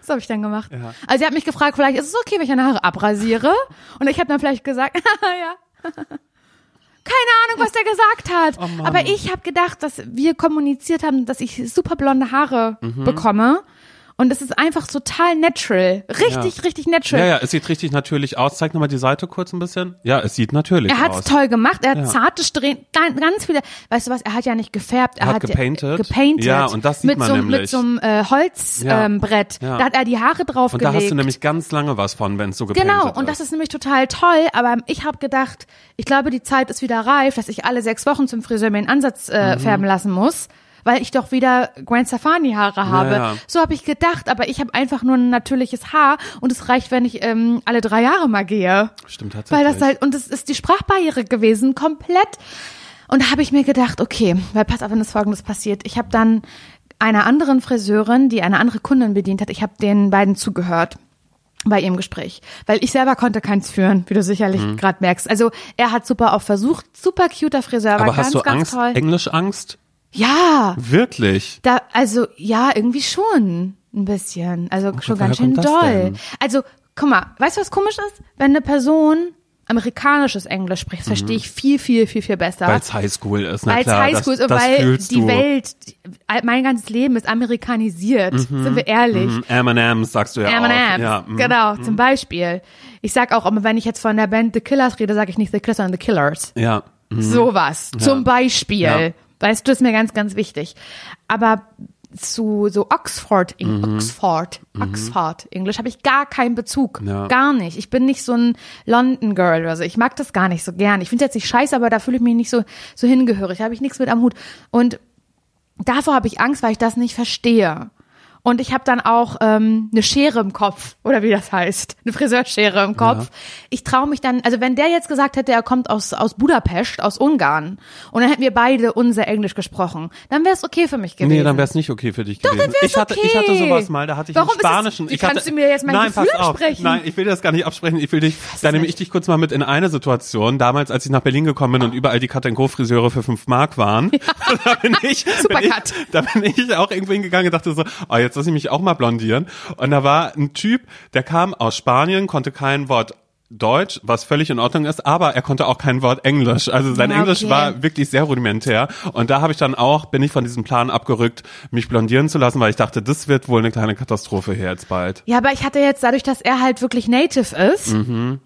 Was habe ich dann gemacht? Ja. Also sie hat mich gefragt, vielleicht ist es okay, wenn ich meine Haare abrasiere? Und ich habe dann vielleicht gesagt, ja. Keine Ahnung, was der gesagt hat. Oh. Aber ich habe gedacht, dass wir kommuniziert haben, dass ich super blonde Haare Mhm. bekomme. Und es ist einfach total natural. Richtig, Ja. richtig natural. Ja, ja, es sieht richtig natürlich aus. Zeig nochmal die Seite kurz ein bisschen. Ja, es sieht natürlich Er hat's aus. toll gemacht. Er hat Ja. zarte Strähnen, ganz, viele. Weißt du was? Er hat ja nicht gefärbt. Er Hat hat, gepainted. gepainted. Ja, und das sieht mit man so, nämlich. Mit so einem äh, Holzbrett. Ähm. Da hat er die Haare Und draufgelegt. da hast du nämlich ganz lange was von, wenn es so gepainted Genau, und das ist nämlich total toll, aber ich habe gedacht, ich glaube, die Zeit ist wieder reif, dass ich alle sechs Wochen zum Friseur mir einen Ansatz Mhm. äh, färben lassen muss, weil ich doch wieder Gwen Stefani Haare habe. ja. So habe ich gedacht, aber ich habe einfach nur ein natürliches Haar und es reicht, wenn ich ähm, alle drei Jahre mal gehe. Stimmt tatsächlich. Weil das halt, und es ist die Sprachbarriere gewesen, komplett. Und da habe ich mir gedacht, okay, weil pass auf, wenn das folgendes passiert. Ich habe dann einer anderen Friseurin, die eine andere Kundin bedient hat, ich habe den beiden zugehört bei ihrem Gespräch, weil ich selber konnte keins führen, wie du sicherlich Mhm. gerade merkst. Also er hat super auch versucht, super cuter Friseur, war Aber ganz, hast du ganz Angst, toll. Englischangst? Ja, Wirklich? da, also ja, irgendwie schon ein bisschen. Also schon woher ganz schön doll. Also, guck mal, weißt du, was komisch ist? Wenn eine Person amerikanisches Englisch spricht, das verstehe ich viel, viel, viel, viel besser. Weil es Highschool ist, Weil es. Highschool ist und weil die du. Welt, mein ganzes Leben ist amerikanisiert. Sind wir ehrlich? Mhm, M&M's sagst du ja auch. M&M's, Ja, mhm. genau, zum Beispiel. Ich sag auch immer, wenn ich jetzt von der Band The Killers rede, sage ich nicht The Killers, sondern The Killers. Ja. Mhm. Sowas, zum Beispiel. Ja. Weißt du, ist mir ganz, ganz wichtig. Aber zu so Oxford, Mhm. Oxford, Oxford Englisch habe ich gar keinen Bezug. Ja. Gar nicht. Ich bin nicht so ein London Girl oder so. Ich mag das gar nicht so gern. Ich finde jetzt nicht scheiße, aber da fühle ich mich nicht so, so hingehörig. Da habe ich nichts mit am Hut. Und davor habe ich Angst, weil ich das nicht verstehe. Und ich habe dann auch ähm, eine Schere im Kopf, oder wie das heißt, eine Friseurschere im Kopf. Ich traue mich dann, also wenn der jetzt gesagt hätte, er kommt aus, aus Budapest, aus Ungarn, und dann hätten wir beide unser Englisch gesprochen, dann wäre es okay für mich gewesen. Nee, dann wäre es nicht okay für dich gewesen. dann ich hatte, ich okay. hatte sowas mal, da hatte ich Warum einen ist es- spanischen. ich hatte, kannst du mir jetzt mein Nein, Gefühl pass auf. absprechen? Nein, ich will das gar nicht absprechen. Ich will dich, da nehme ich dich kurz mal mit in eine Situation. Damals, als ich nach Berlin gekommen bin und überall die Cut Co Friseure für fünf Mark waren, da bin ich, bin ich, da bin ich auch irgendwo hingegangen und dachte so, oh, jetzt lass ich mich auch mal blondieren. Und da war ein Typ, der kam aus Spanien, konnte kein Wort Deutsch, was völlig in Ordnung ist, aber er konnte auch kein Wort Englisch. Also sein Englisch okay. war wirklich sehr rudimentär. Und da habe ich dann auch, bin ich von diesem Plan abgerückt, mich blondieren zu lassen, weil ich dachte, das wird wohl eine kleine Katastrophe hier jetzt bald. Ja, aber ich hatte jetzt dadurch, dass er halt wirklich native ist, Mhm.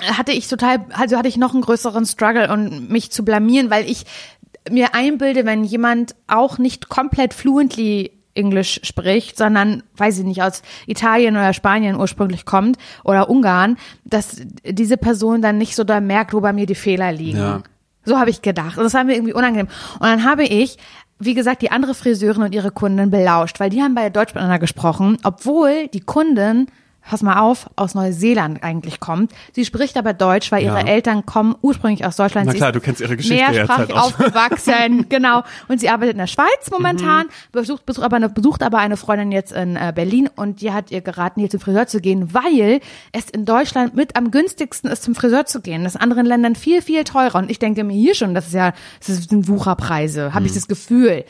hatte ich total, also hatte ich noch einen größeren Struggle und mich zu blamieren, weil ich mir einbilde, wenn jemand auch nicht komplett fluently Englisch spricht, sondern, weiß ich nicht, aus Italien oder Spanien ursprünglich kommt oder Ungarn, dass diese Person dann nicht so da merkt, wo bei mir die Fehler liegen. Ja. So habe ich gedacht. Und das war mir irgendwie unangenehm. Und dann habe ich, wie gesagt, die andere Friseurin und ihre Kundin belauscht, weil die haben beide Deutsch miteinander gesprochen, obwohl die Kundin, pass mal auf, aus Neuseeland eigentlich kommt. Sie spricht aber Deutsch, weil ihre Ja. Eltern kommen ursprünglich aus Deutschland. Na klar, du kennst ihre Geschichte jetzt Mehrsprachig halt auch. aufgewachsen, genau. Und sie arbeitet in der Schweiz Mhm. momentan, besucht, besucht, aber eine, besucht aber eine Freundin jetzt in äh, Berlin und die hat ihr geraten, hier zum Friseur zu gehen, weil es in Deutschland mit am günstigsten ist, zum Friseur zu gehen. Das ist in anderen Ländern viel, viel teurer. Und ich denke mir hier schon, das ist ja, das sind Wucherpreise, habe ich Mhm. das Gefühl.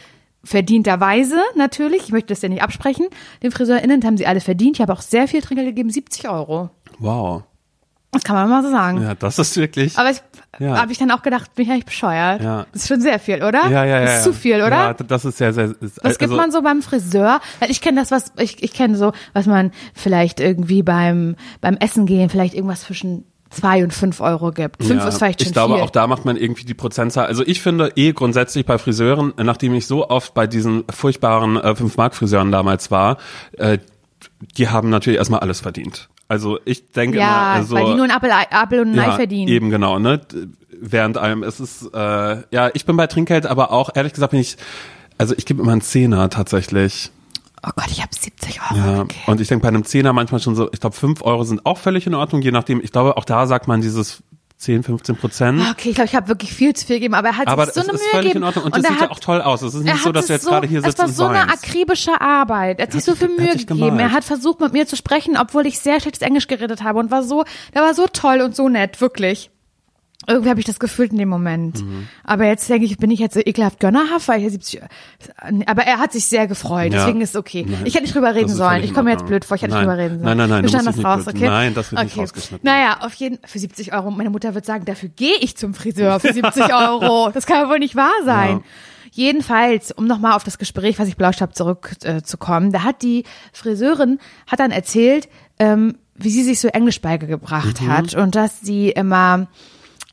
Verdienterweise natürlich, ich möchte das ja nicht absprechen. Den FriseurInnen haben sie alle verdient. Ich habe auch sehr viel Trinkgeld gegeben, 70 Euro. Wow. Das kann man mal so sagen. Ja, das ist wirklich. Aber ich Ja. habe ich dann auch gedacht, bin ich eigentlich bescheuert? Ja. Das ist schon sehr viel, oder? ja, ja, ja. Das ist zu viel, oder? Ja, das ist sehr, sehr. Ist, was gibt also, man so beim Friseur? Weil ich kenne das, was ich, ich kenne so, was man vielleicht irgendwie beim beim Essen gehen vielleicht irgendwas zwischen zwei und fünf Euro gibt. Fünf Ja, ist vielleicht schon ich glaube, viel. auch da macht man irgendwie die Prozentzahl. Also ich finde eh grundsätzlich bei Friseuren, nachdem ich so oft bei diesen furchtbaren äh, 5-Mark-Friseuren damals war, äh, die haben natürlich erstmal alles verdient. Also ich denke immer, ja, also, weil die nur ein Apfel, Apfel und ein Ei ja, verdienen. Eben genau, ne? Während einem, es ist, äh, ja, ich bin bei Trinkgeld, aber auch ehrlich gesagt bin ich, also ich gebe immer einen Zehner tatsächlich. Oh Gott, ich habe 70 Euro. Ja, okay. und ich denke bei einem Zehner manchmal schon so, ich glaube fünf Euro sind auch völlig in Ordnung, je nachdem, ich glaube auch da sagt man dieses 10, 15 Prozent. Okay, ich glaube, ich habe wirklich viel zu viel gegeben, aber er hat Aber sich so das eine ist Mühe völlig gegeben. in Ordnung und, er das sieht hat, ja auch toll aus. Es ist er nicht so, hat dass es du jetzt gerade hier es sitzt war und so eine akribische Arbeit. Er hat sich so viel er hat Mühe gegeben. gemalt. Er hat versucht, mit mir zu sprechen, obwohl ich sehr schlechtes Englisch geredet habe und war so, der war so toll und so nett, wirklich. Irgendwie habe ich das gefühlt in dem Moment. Mhm. Aber jetzt denke ich, bin ich jetzt so ekelhaft gönnerhaft, weil ich 70, aber er hat sich sehr gefreut, Ja. deswegen ist okay. Nein. Ich hätte nicht drüber reden sollen. Ich komme mir jetzt blöd vor, ich hätte nicht drüber reden sollen. Nein, nein, nein, Wir schneiden das raus, nicht okay? Nein, das wird nicht okay. rausgeschnitten. Naja, auf jeden für 70 Euro. Meine Mutter wird sagen, dafür gehe ich zum Friseur für 70 Euro. Das kann ja wohl nicht wahr sein. Ja. Jedenfalls, um nochmal auf das Gespräch, was ich belauscht habe, zurückzukommen, äh, da hat die Friseurin, hat dann erzählt, ähm, wie sie sich so Englisch beigebracht Mhm. hat und dass sie immer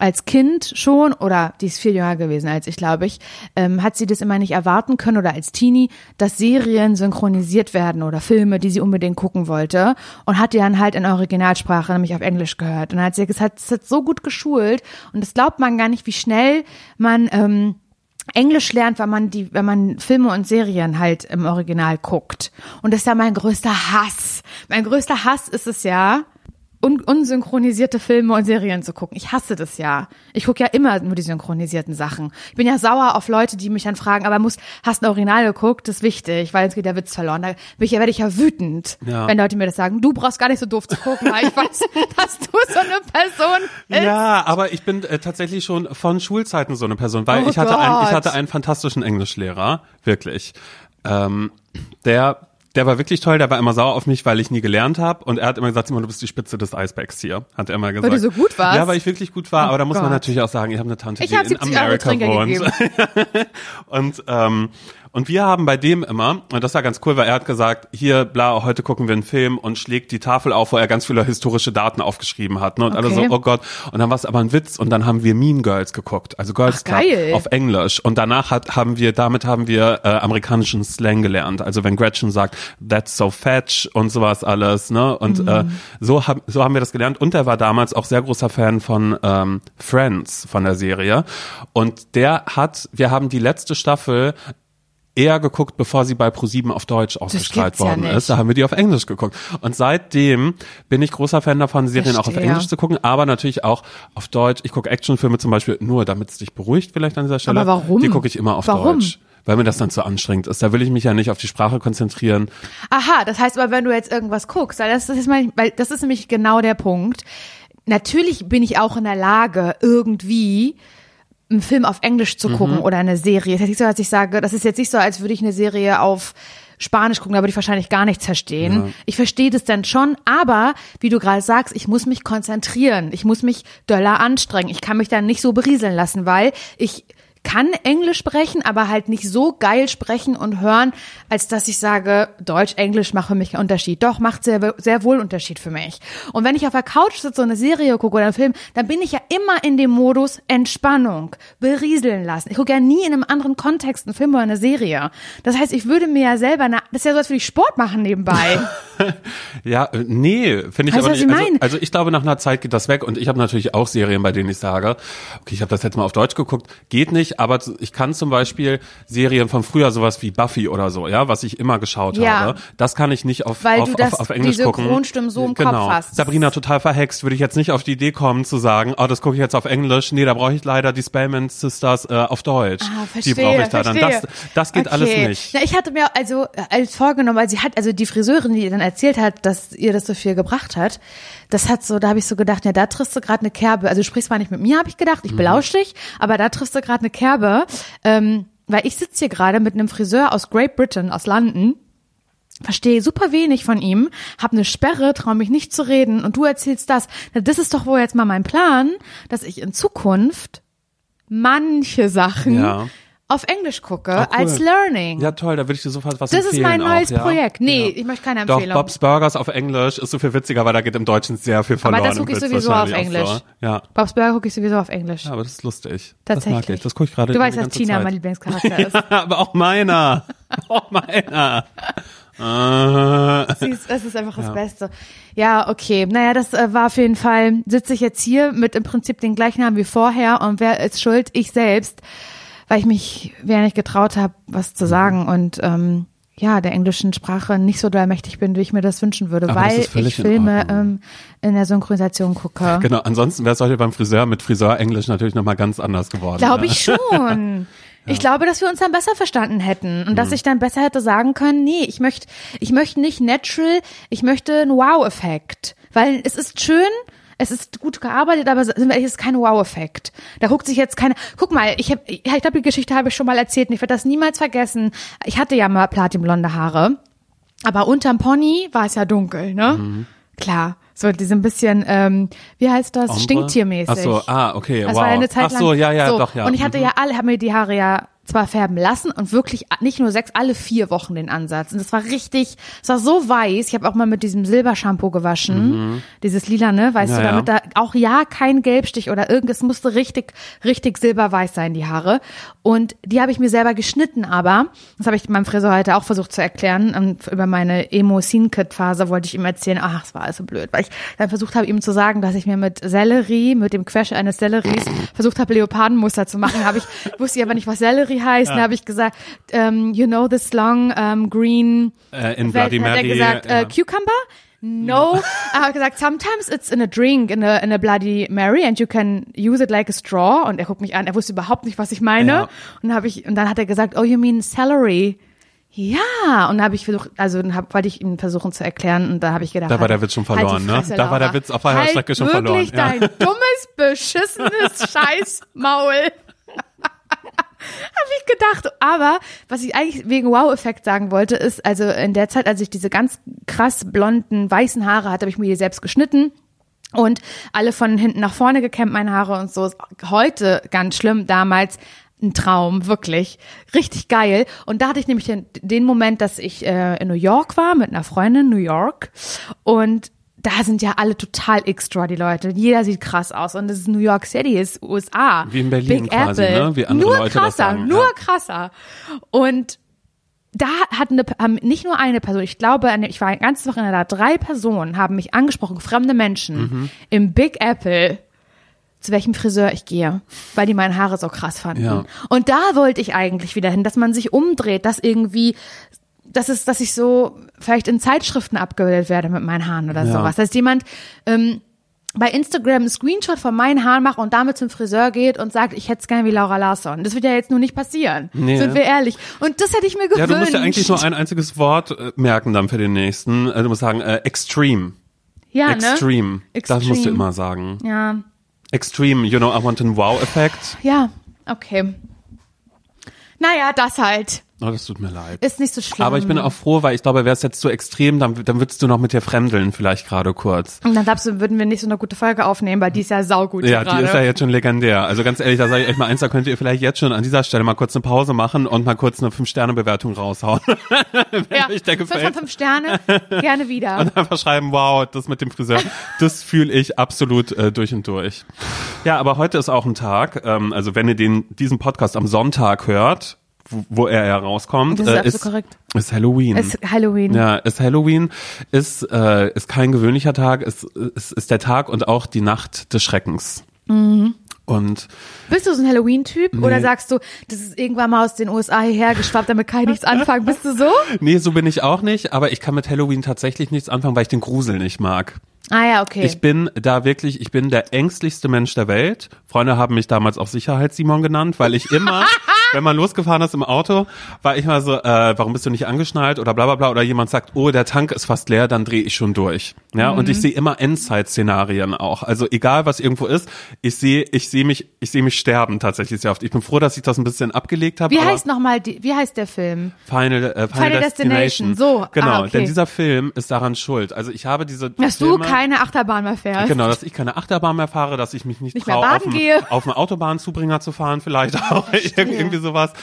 als Kind schon, oder die ist viel jünger gewesen als ich, glaube ich, ähm, hat sie das immer nicht erwarten können oder als Teenie, dass Serien synchronisiert werden oder Filme, die sie unbedingt gucken wollte und hat die dann halt in Originalsprache, nämlich auf Englisch gehört. Und dann hat sie gesagt, es hat so gut geschult und das glaubt man gar nicht, wie schnell man ähm, Englisch lernt, wenn man die, wenn man Filme und Serien halt im Original guckt. Und das ist ja mein größter Hass. Mein größter Hass ist es ja, un unsynchronisierte Filme und Serien zu gucken. Ich hasse das ja. Ich gucke ja immer nur die synchronisierten Sachen. Ich bin ja sauer auf Leute, die mich dann fragen, aber muss, hast du ein Original geguckt? Das ist wichtig, weil sonst geht der Witz verloren. Da bin ich, ja- werde ich ja wütend, Ja. wenn Leute mir das sagen. Du brauchst gar nicht so doof zu gucken, weil ich weiß, dass du so eine Person bist. Ja, aber ich bin äh, tatsächlich schon von Schulzeiten so eine Person, weil Oh ich hatte einen, ich hatte einen fantastischen Englischlehrer, wirklich. Ähm, der der war wirklich toll, der war immer sauer auf mich, weil ich nie gelernt habe und er hat immer gesagt, Simon, du bist die Spitze des Eisbergs hier, hat er immer gesagt. du so gut warst? Ja, weil ich wirklich gut war, Oh aber da muss man Gott. natürlich auch sagen, ich habe eine Tante, Ich die in 70 Euro Amerika wohnt. Und ähm, und wir haben bei dem immer, und das war ganz cool, weil er hat gesagt, hier, bla, heute gucken wir einen Film und schlägt die Tafel auf, wo er ganz viele historische Daten aufgeschrieben hat. Ne? Und alle so, Okay. oh Gott. Und dann war es aber ein Witz und dann haben wir Mean Girls geguckt, also Girls Ach, Club auf Englisch. Und danach hat, haben wir, damit haben wir äh, amerikanischen Slang gelernt. Also wenn Gretchen sagt, that's so fetch und sowas alles, ne? Und äh, so, hab, so haben wir das gelernt. Und er war damals auch sehr großer Fan von ähm, Friends, von der Serie. Und der hat, wir haben die letzte Staffel eher geguckt, bevor sie bei ProSieben auf Deutsch ausgestrahlt ja worden nicht. ist. Da haben wir die auf Englisch geguckt. Und seitdem bin ich großer Fan davon, Serien auch auf Verstehe. Englisch zu gucken, aber natürlich auch auf Deutsch. Ich gucke Actionfilme zum Beispiel nur, damit es dich beruhigt vielleicht an dieser Stelle. Aber warum? Die gucke ich immer auf Warum? Deutsch. Weil mir das dann zu anstrengend ist. Da will ich mich ja nicht auf die Sprache konzentrieren. Aha, das heißt aber, wenn du jetzt irgendwas guckst, das ist, mein, weil das ist nämlich genau der Punkt. Natürlich bin ich auch in der Lage, irgendwie einen Film auf Englisch zu gucken oder eine Serie. Das ist nicht so, als ich sage, das ist jetzt nicht so, als würde ich eine Serie auf Spanisch gucken, da würde ich wahrscheinlich gar nichts verstehen. Ich verstehe das dann schon, aber wie du gerade sagst, ich muss mich konzentrieren. Ich muss mich döller anstrengen. Ich kann mich dann nicht so berieseln lassen, weil ich kann Englisch sprechen, aber halt nicht so geil sprechen und hören, als dass ich sage, Deutsch, Englisch macht für mich keinen Unterschied. Doch, macht sehr, sehr wohl einen Unterschied für mich. Und wenn ich auf der Couch sitze und eine Serie gucke oder einen Film, dann bin ich ja immer in dem Modus Entspannung, berieseln lassen. Ich gucke ja nie in einem anderen Kontext einen Film oder eine Serie. Das heißt, ich würde mir ja selber, na, das ist ja so, als würde ich Sport machen nebenbei. Ja, äh, nee, finde ich Weißt aber nicht. ich Also, also ich glaube, nach einer Zeit geht das weg und ich habe natürlich auch Serien, bei denen ich sage, okay, ich habe das jetzt mal auf Deutsch geguckt, geht nicht, aber ich kann zum Beispiel Serien von früher, sowas wie Buffy oder so, ja, was ich immer geschaut Ja. habe, das kann ich nicht auf, Weil auf, du das- auf, auf Englisch die gucken. Synchronstimmen so im Kopf genau. hast. Sabrina total verhext, würde ich jetzt nicht auf die Idee kommen zu sagen, oh, das gucke ich jetzt auf Englisch. Nee, da brauche ich leider die Spellman Sisters äh, auf Deutsch. Ah, verstehe, die brauche ich da dann. Das, verstehe. das geht Okay. alles nicht. Na, ich hatte mir also äh, als vorgenommen, weil sie hat, also die Friseurin, die ihr dann erzählt hat, dass ihr das so viel gebracht hat, das hat so, da habe ich so gedacht, ja, da triffst du gerade eine Kerbe. Also du sprichst zwar nicht mit mir, habe ich gedacht, ich belausche dich, aber da triffst du gerade eine Kerbe, ähm, weil ich sitze hier gerade mit einem Friseur aus Great Britain, aus London. Verstehe super wenig von ihm, habe eine Sperre, traue mich nicht zu reden und du erzählst das. Na, das ist doch wohl jetzt mal mein Plan, dass ich in Zukunft manche Sachen Ja. Auf Englisch gucke Ah, cool. als Learning. Ja, toll, da würde ich dir sofort was das ist empfehlen mein neues auch, ja. Projekt. Nee, Ja. ich möchte keine Doch, Empfehlung. Bob's Burgers auf Englisch ist so viel witziger, weil da geht im Deutschen sehr viel verloren. das im gucke ich sowieso auf Englisch. So. Ja. Bob's Burger gucke ich sowieso auf Englisch. ja, aber das ist lustig. Tatsächlich. Das mag ich. Das gucke ich gerade du weißt, dass Tina Zeit. mein Lieblingscharakter ist. aber auch meiner. auch meiner. Äh, Sie ist, das ist einfach das Beste. Ja, okay. Naja, das äh, war auf jeden Fall, sitze ich jetzt hier mit im Prinzip den gleichen Namen wie vorher und wer ist schuld? Ich selbst, weil ich mich wieder nicht getraut habe, was zu sagen und ähm, ja, der englischen Sprache nicht so doll mächtig bin, wie ich mir das wünschen würde, Aber weil ich in Filme Ordnung. ähm, in der Synchronisation gucke. Genau, ansonsten wäre es heute beim Friseur mit Friseur Englisch natürlich nochmal ganz anders geworden. Glaube ja. ich schon. Ich glaube, dass wir uns dann besser verstanden hätten und Mhm. dass ich dann besser hätte sagen können, nee, ich möchte, ich möchte nicht natural, ich möchte einen Wow-Effekt. Weil es ist schön, es ist gut gearbeitet, aber sind wir ehrlich, es ist kein Wow-Effekt. Da guckt sich jetzt keiner, guck mal, ich habe, ich glaube, die Geschichte habe ich schon mal erzählt und ich werde das niemals vergessen. Ich hatte ja mal platinblonde Haare, aber unterm Pony war es ja dunkel, ne? Mhm. Klar. So, die sind ein bisschen, ähm, wie heißt das? Ombre? Stinktiermäßig. Ach so, ah, okay, Das wow. war ja eine Zeit Ach lang. so, ja, ja, so. doch, ja. Und ich hatte Mhm. ja alle, haben mir die Haare ja zwar färben lassen und wirklich nicht nur sechs, alle vier Wochen den Ansatz. Und das war richtig, es war so weiß. Ich habe auch mal mit diesem Silbershampoo gewaschen, dieses lila, ne, weißt Mhm. Ja, du, damit da auch ja kein Gelbstich oder irgendwas musste richtig, richtig silberweiß sein, die Haare. Und die habe ich mir selber geschnitten, aber das habe ich meinem Friseur heute auch versucht zu erklären. Und über meine emo scene phase wollte ich ihm erzählen, ach, es war alles so blöd, weil ich dann versucht habe, ihm zu sagen, dass ich mir mit Sellerie, mit dem Quash eines Selleries versucht habe, Leopardenmuster zu machen. Habe ich wusste ich aber nicht, was Sellerie heißt. Dann habe ich gesagt, ähm, you know this long um, green Äh, in Welt- Bloody hat er Mary. gesagt, ja. äh, Cucumber? No. er hat gesagt, sometimes it's in a drink, in a, in a Bloody Mary and you can use it like a straw. Und er guckt mich an, er wusste überhaupt nicht, was ich meine. Ja. Und dann habe ich, und dann hat er gesagt, oh, you mean celery? Ja, und dann habe ich versucht, also dann hab, wollte ich ihm versuchen zu erklären und da habe ich gedacht, Da war der halt- Witz schon halt die verloren, ne? Fresse, Da war der Laura. Witz auf der halt Strecke schon wirklich verloren, ja. dein dummes, beschissenes Scheißmaul. Habe ich gedacht. Aber was ich eigentlich wegen Wow-Effekt sagen wollte, ist, also in der Zeit, als ich diese ganz krass blonden, weißen Haare hatte, habe ich mir die selbst geschnitten. Und alle von hinten nach vorne gekämmt, meine Haare und so. Heute ganz schlimm, damals ein Traum, wirklich. Richtig geil. Und da hatte ich nämlich den, den Moment, dass ich äh, in New York war mit einer Freundin, New York. Und da sind ja alle total extra, die Leute. Jeder sieht krass aus. Und das ist New York City, ist USA. Wie in Berlin Big quasi, Apple. ne? Wie andere nur Leute krasser, sagen, nur ja. krasser. Und da hat eine, haben nicht nur eine Person, ich glaube, ich war ein ganzes Wochenende da, drei Personen haben mich angesprochen, fremde Menschen Mhm. im Big Apple, zu welchem Friseur ich gehe, weil die meine Haare so krass fanden. Ja. Und da wollte ich eigentlich wieder hin, dass man sich umdreht, dass irgendwie, dass es, dass ich so vielleicht in Zeitschriften abgebildet werde mit meinen Haaren oder Ja. sowas. Dass jemand ähm, bei Instagram einen Screenshot von meinen Haaren macht und damit zum Friseur geht und sagt, ich hätte es gerne wie Laura Larsson. Das wird ja jetzt nur nicht passieren. Nee. Sind wir ehrlich. Und das hätte ich mir gewünscht. Ja, du musst ja eigentlich nur ein einziges Wort äh, merken dann für den nächsten. Äh, Du musst sagen, äh, extreme. ja, ne? Extreme. Das musst du Extreme. immer sagen. Ja, Extreme, you know, I want a wow-Effekt. ja, okay. Naja, das halt. Oh, das tut mir leid. Ist nicht so schlimm. Aber ich bin auch froh, weil ich glaube, wäre es jetzt zu extrem, dann, dann würdest du noch mit dir fremdeln, vielleicht gerade kurz. Und dann glaubst du, würden wir nicht so eine gute Folge aufnehmen, weil die ist ja saugut Ja, die ist ja jetzt schon legendär. Also ganz ehrlich, da sage ich euch mal eins, da könnt ihr vielleicht jetzt schon an dieser Stelle mal kurz eine Pause machen und mal kurz eine 5-Sterne-Bewertung raushauen. ja, euch der fünf gefällt. von fünf Sterne, gerne wieder. Und einfach schreiben, wow, das mit dem Friseur, das fühle ich absolut äh, durch und durch. Ja, aber heute ist auch ein Tag, ähm, also wenn ihr den, diesen Podcast am Sonntag hört, wo, er herauskommt, Das ist äh, absolut ist, korrekt. ist Halloween. Ist Halloween. Ja, ist Halloween, ist, äh, ist kein gewöhnlicher Tag, ist, ist, ist der Tag und auch die Nacht des Schreckens. Mhm. Und Bist du so ein Halloween-Typ oder sagst du, das ist irgendwann mal aus den USA hierher geschwappt, damit kann ich nichts anfangen? Bist du so? nee, so bin ich auch nicht, aber ich kann mit Halloween tatsächlich nichts anfangen, weil ich den Grusel nicht mag. Ah ja, okay. Ich bin da wirklich, ich bin der ängstlichste Mensch der Welt. Freunde haben mich damals auch Sicherheits-Simon genannt, weil ich immer, wenn man losgefahren ist im Auto, war ich mal so, äh, warum bist du nicht angeschnallt oder bla bla bla oder jemand sagt, oh, der Tank ist fast leer, dann drehe ich schon durch. Ja, und Mhm. ich sehe immer Endzeit-Szenarien auch. Also egal, was irgendwo ist, ich sehe, ich sehe mich, ich sehe mich sterben tatsächlich sehr oft. Ich bin froh, dass ich das ein bisschen abgelegt habe. wie heißt nochmal, die, wie heißt der Film? Final, äh, Final, Final Destination. Destination, so. Genau, Ah, okay. denn dieser Film ist daran schuld. Also ich habe diese Dass Filme, du keine Achterbahn mehr fährst. Genau, dass ich keine Achterbahn mehr fahre, dass ich mich nicht, Nicht traue, auf einen Autobahnzubringer zu fahren, vielleicht auch irgendwie sowas.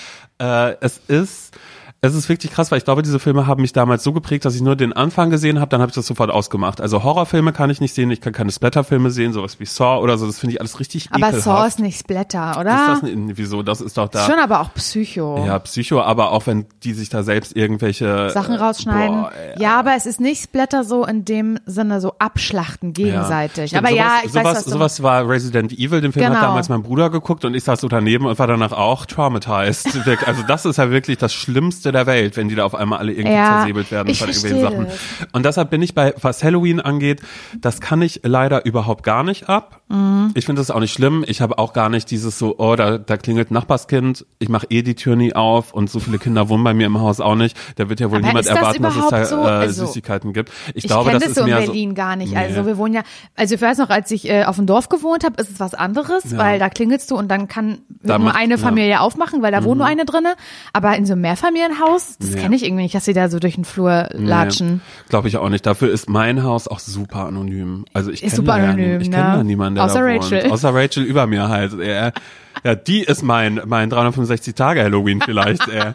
Äh, es ist es ist wirklich krass, weil ich glaube, diese Filme haben mich damals so geprägt, dass ich nur den Anfang gesehen habe, dann habe ich das sofort ausgemacht. Also Horrorfilme kann ich nicht sehen, ich kann keine Splatterfilme sehen, sowas wie Saw oder so, das finde ich alles richtig Aber ekelhaft. Saw ist nicht Splatter, oder? ist das nicht, wieso? Das ist doch da. Schon aber auch Psycho. ja, Psycho, aber auch wenn die sich da selbst irgendwelche Sachen äh, rausschneiden. Boah, ja, aber es ist nicht Splatter so in dem Sinne so abschlachten gegenseitig. Stimmt, aber sowas, ja, ich sowas, weiß, was sowas war Resident Evil, den Film hat Genau. damals mein Bruder geguckt und ich saß so daneben und war danach auch traumatized. Also das ist ja wirklich das Schlimmste Schlimmste der Welt, wenn die da auf einmal alle irgendwie Ja, zersäbelt werden von irgendwelchen Sachen. verstehe Und deshalb bin ich bei, was Halloween angeht, das kann ich leider überhaupt gar nicht ab. Mhm. Ich finde das auch nicht schlimm. Ich habe auch gar nicht dieses so, oh, da, da klingelt ein Nachbarskind, ich mache eh die Tür nie auf und so viele Kinder wohnen bei mir im Haus auch nicht. Da wird ja wohl Aber niemand ist das erwarten, dass es da so? äh, Also, Süßigkeiten gibt. Ich, Ich glaube, das das ist so in mehr Berlin so, gar nicht. Nee. Also wir wohnen ja, also ich weiß noch, als ich äh, auf dem Dorf gewohnt habe, ist es was anderes, Ja. weil da klingelst du und dann kann Da nur macht- eine ja. Mhm. Familie aufmachen, weil da wohnt nur eine drinne. Aber in so einem Mehrfamilienhaus, das Ja. kenne ich irgendwie nicht, dass sie da so durch den Flur latschen. Glaube ich auch nicht. Dafür ist mein Haus auch super anonym. Also ich kenne da ja anonym, nie, ich ne? kenne da niemanden, der Außer da Rachel. wohnt. Außer Rachel über mir halt. Ja, ja die ist mein mein 365 Tage Halloween vielleicht. äh,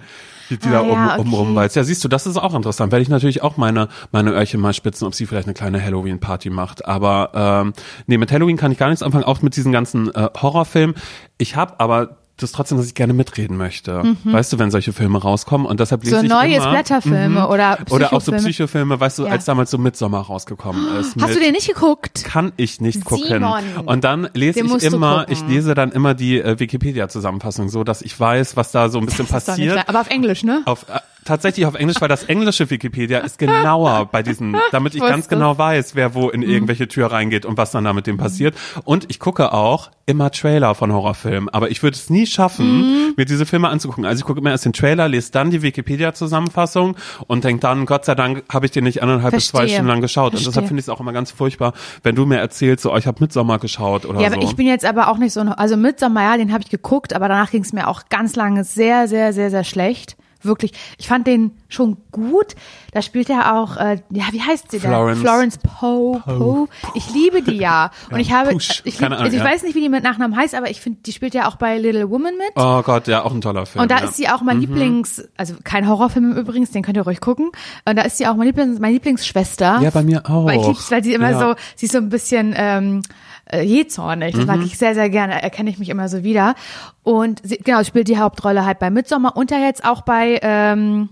die, die Ah, da um, ja, um, okay. rumwalzt. Ja, siehst du, das ist auch interessant. Werde ich natürlich auch meine, meine Öhrchen mal spitzen, ob sie vielleicht eine kleine Halloween-Party macht. Aber ähm, nee, mit Halloween kann ich gar nichts anfangen, auch mit diesen ganzen äh, Horrorfilmen. Ich habe aber das trotzdem, dass ich gerne mitreden möchte. Weißt du, wenn solche Filme rauskommen und deshalb lese Mhm. So ich neue immer, Blätterfilme oder oder auch so Psychofilme. Psychofilme, weißt du, Ja. als damals so Midsommar rausgekommen ist. Hast du den nicht geguckt? kann ich nicht gucken. Simon. Und dann lese Den ich immer, ich lese dann immer die äh, Wikipedia-Zusammenfassung, so dass ich weiß, was da so ein bisschen Das passiert. Aber auf Englisch, ne? Auf, äh, tatsächlich auf Englisch, weil das englische Wikipedia ist genauer bei diesen, damit ich wusste ganz genau weiß, wer wo in Mhm. irgendwelche Tür reingeht und was dann da mit dem passiert. Und ich gucke auch immer Trailer von Horrorfilmen, aber ich würde es nie schaffen, Mhm. mir diese Filme anzugucken. Also ich gucke immer erst den Trailer, lese dann die Wikipedia-Zusammenfassung und denke dann, Gott sei Dank habe ich den nicht anderthalb bis zwei Verstehe. Stunden lang geschaut. Und Verstehe. deshalb finde ich es auch immer ganz furchtbar, wenn du mir erzählst, so, oh, ich habe Midsommar geschaut oder Ja, so. aber ich bin jetzt aber auch nicht so, also Midsommar, ja, den habe ich geguckt, aber danach ging es mir auch ganz lange sehr, sehr, sehr, sehr schlecht. Wirklich. Ich fand den schon gut. Da spielt er auch, äh, ja, wie heißt sie denn? Florence. Florence Poe. Poe. Ich liebe die ja. Und ich habe, ich, lieb, Ahnung, also ich ja. weiß nicht, wie die mit Nachnamen heißt, aber ich finde, die spielt ja auch bei Little Woman mit. Oh Gott, ja, auch ein toller Film. Und da ja. ist sie auch mein Lieblings, also kein Horrorfilm übrigens, den könnt ihr ruhig gucken. Und da ist sie auch mein Lieblings, meine Lieblingsschwester. Ja, bei mir auch. Weil ich lieb's, weil sie immer Ja. so, sie ist so ein bisschen ähm, äh, jähzornig. Das mag Mhm. ich sehr, sehr gerne. Erkenne ich mich immer so wieder. Und sie, genau, spielt die Hauptrolle halt bei Midsommar und ja jetzt auch bei, ähm,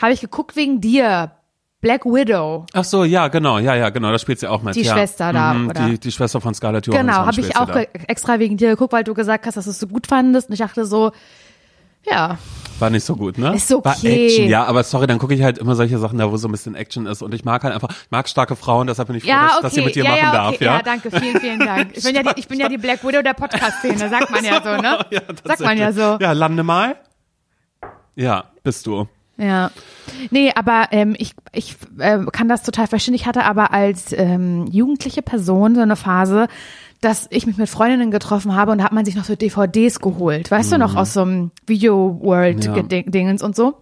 habe ich geguckt wegen dir, Black Widow. Ach so, ja, genau, ja, ja, genau, da spielt sie auch mit. Die ja. Schwester da, Mhm, oder? Die, die Schwester von Scarlett Johansson. Genau, habe ich auch extra wegen dir geguckt, weil du gesagt hast, dass du es so gut fandest. Und ich dachte so, ja, War nicht so gut, ne? Ist okay. War Action, ja, aber sorry, dann gucke ich halt immer solche Sachen da, wo so ein bisschen Action ist. Und ich mag halt einfach, ich mag starke Frauen, deshalb bin ich froh, Ja, dass, okay. dass ich mit dir ja, machen ja, darf, okay. ja? Ja, danke, vielen, vielen Dank. Ich bin ja die, ich bin ja die Black Widow der Podcast-Szene, sagt man ja so, ne? ja, sagt man ja so. Ja, lande mal. Ja, bist du. Ja. Nee, aber ähm, ich, ich äh, kann das total verstehen. Ich hatte aber als ähm, jugendliche Person so eine Phase, dass ich mich mit Freundinnen getroffen habe und da hat man sich noch so DVDs geholt. Weißt du noch, aus so einem Video-World-Dingens und so.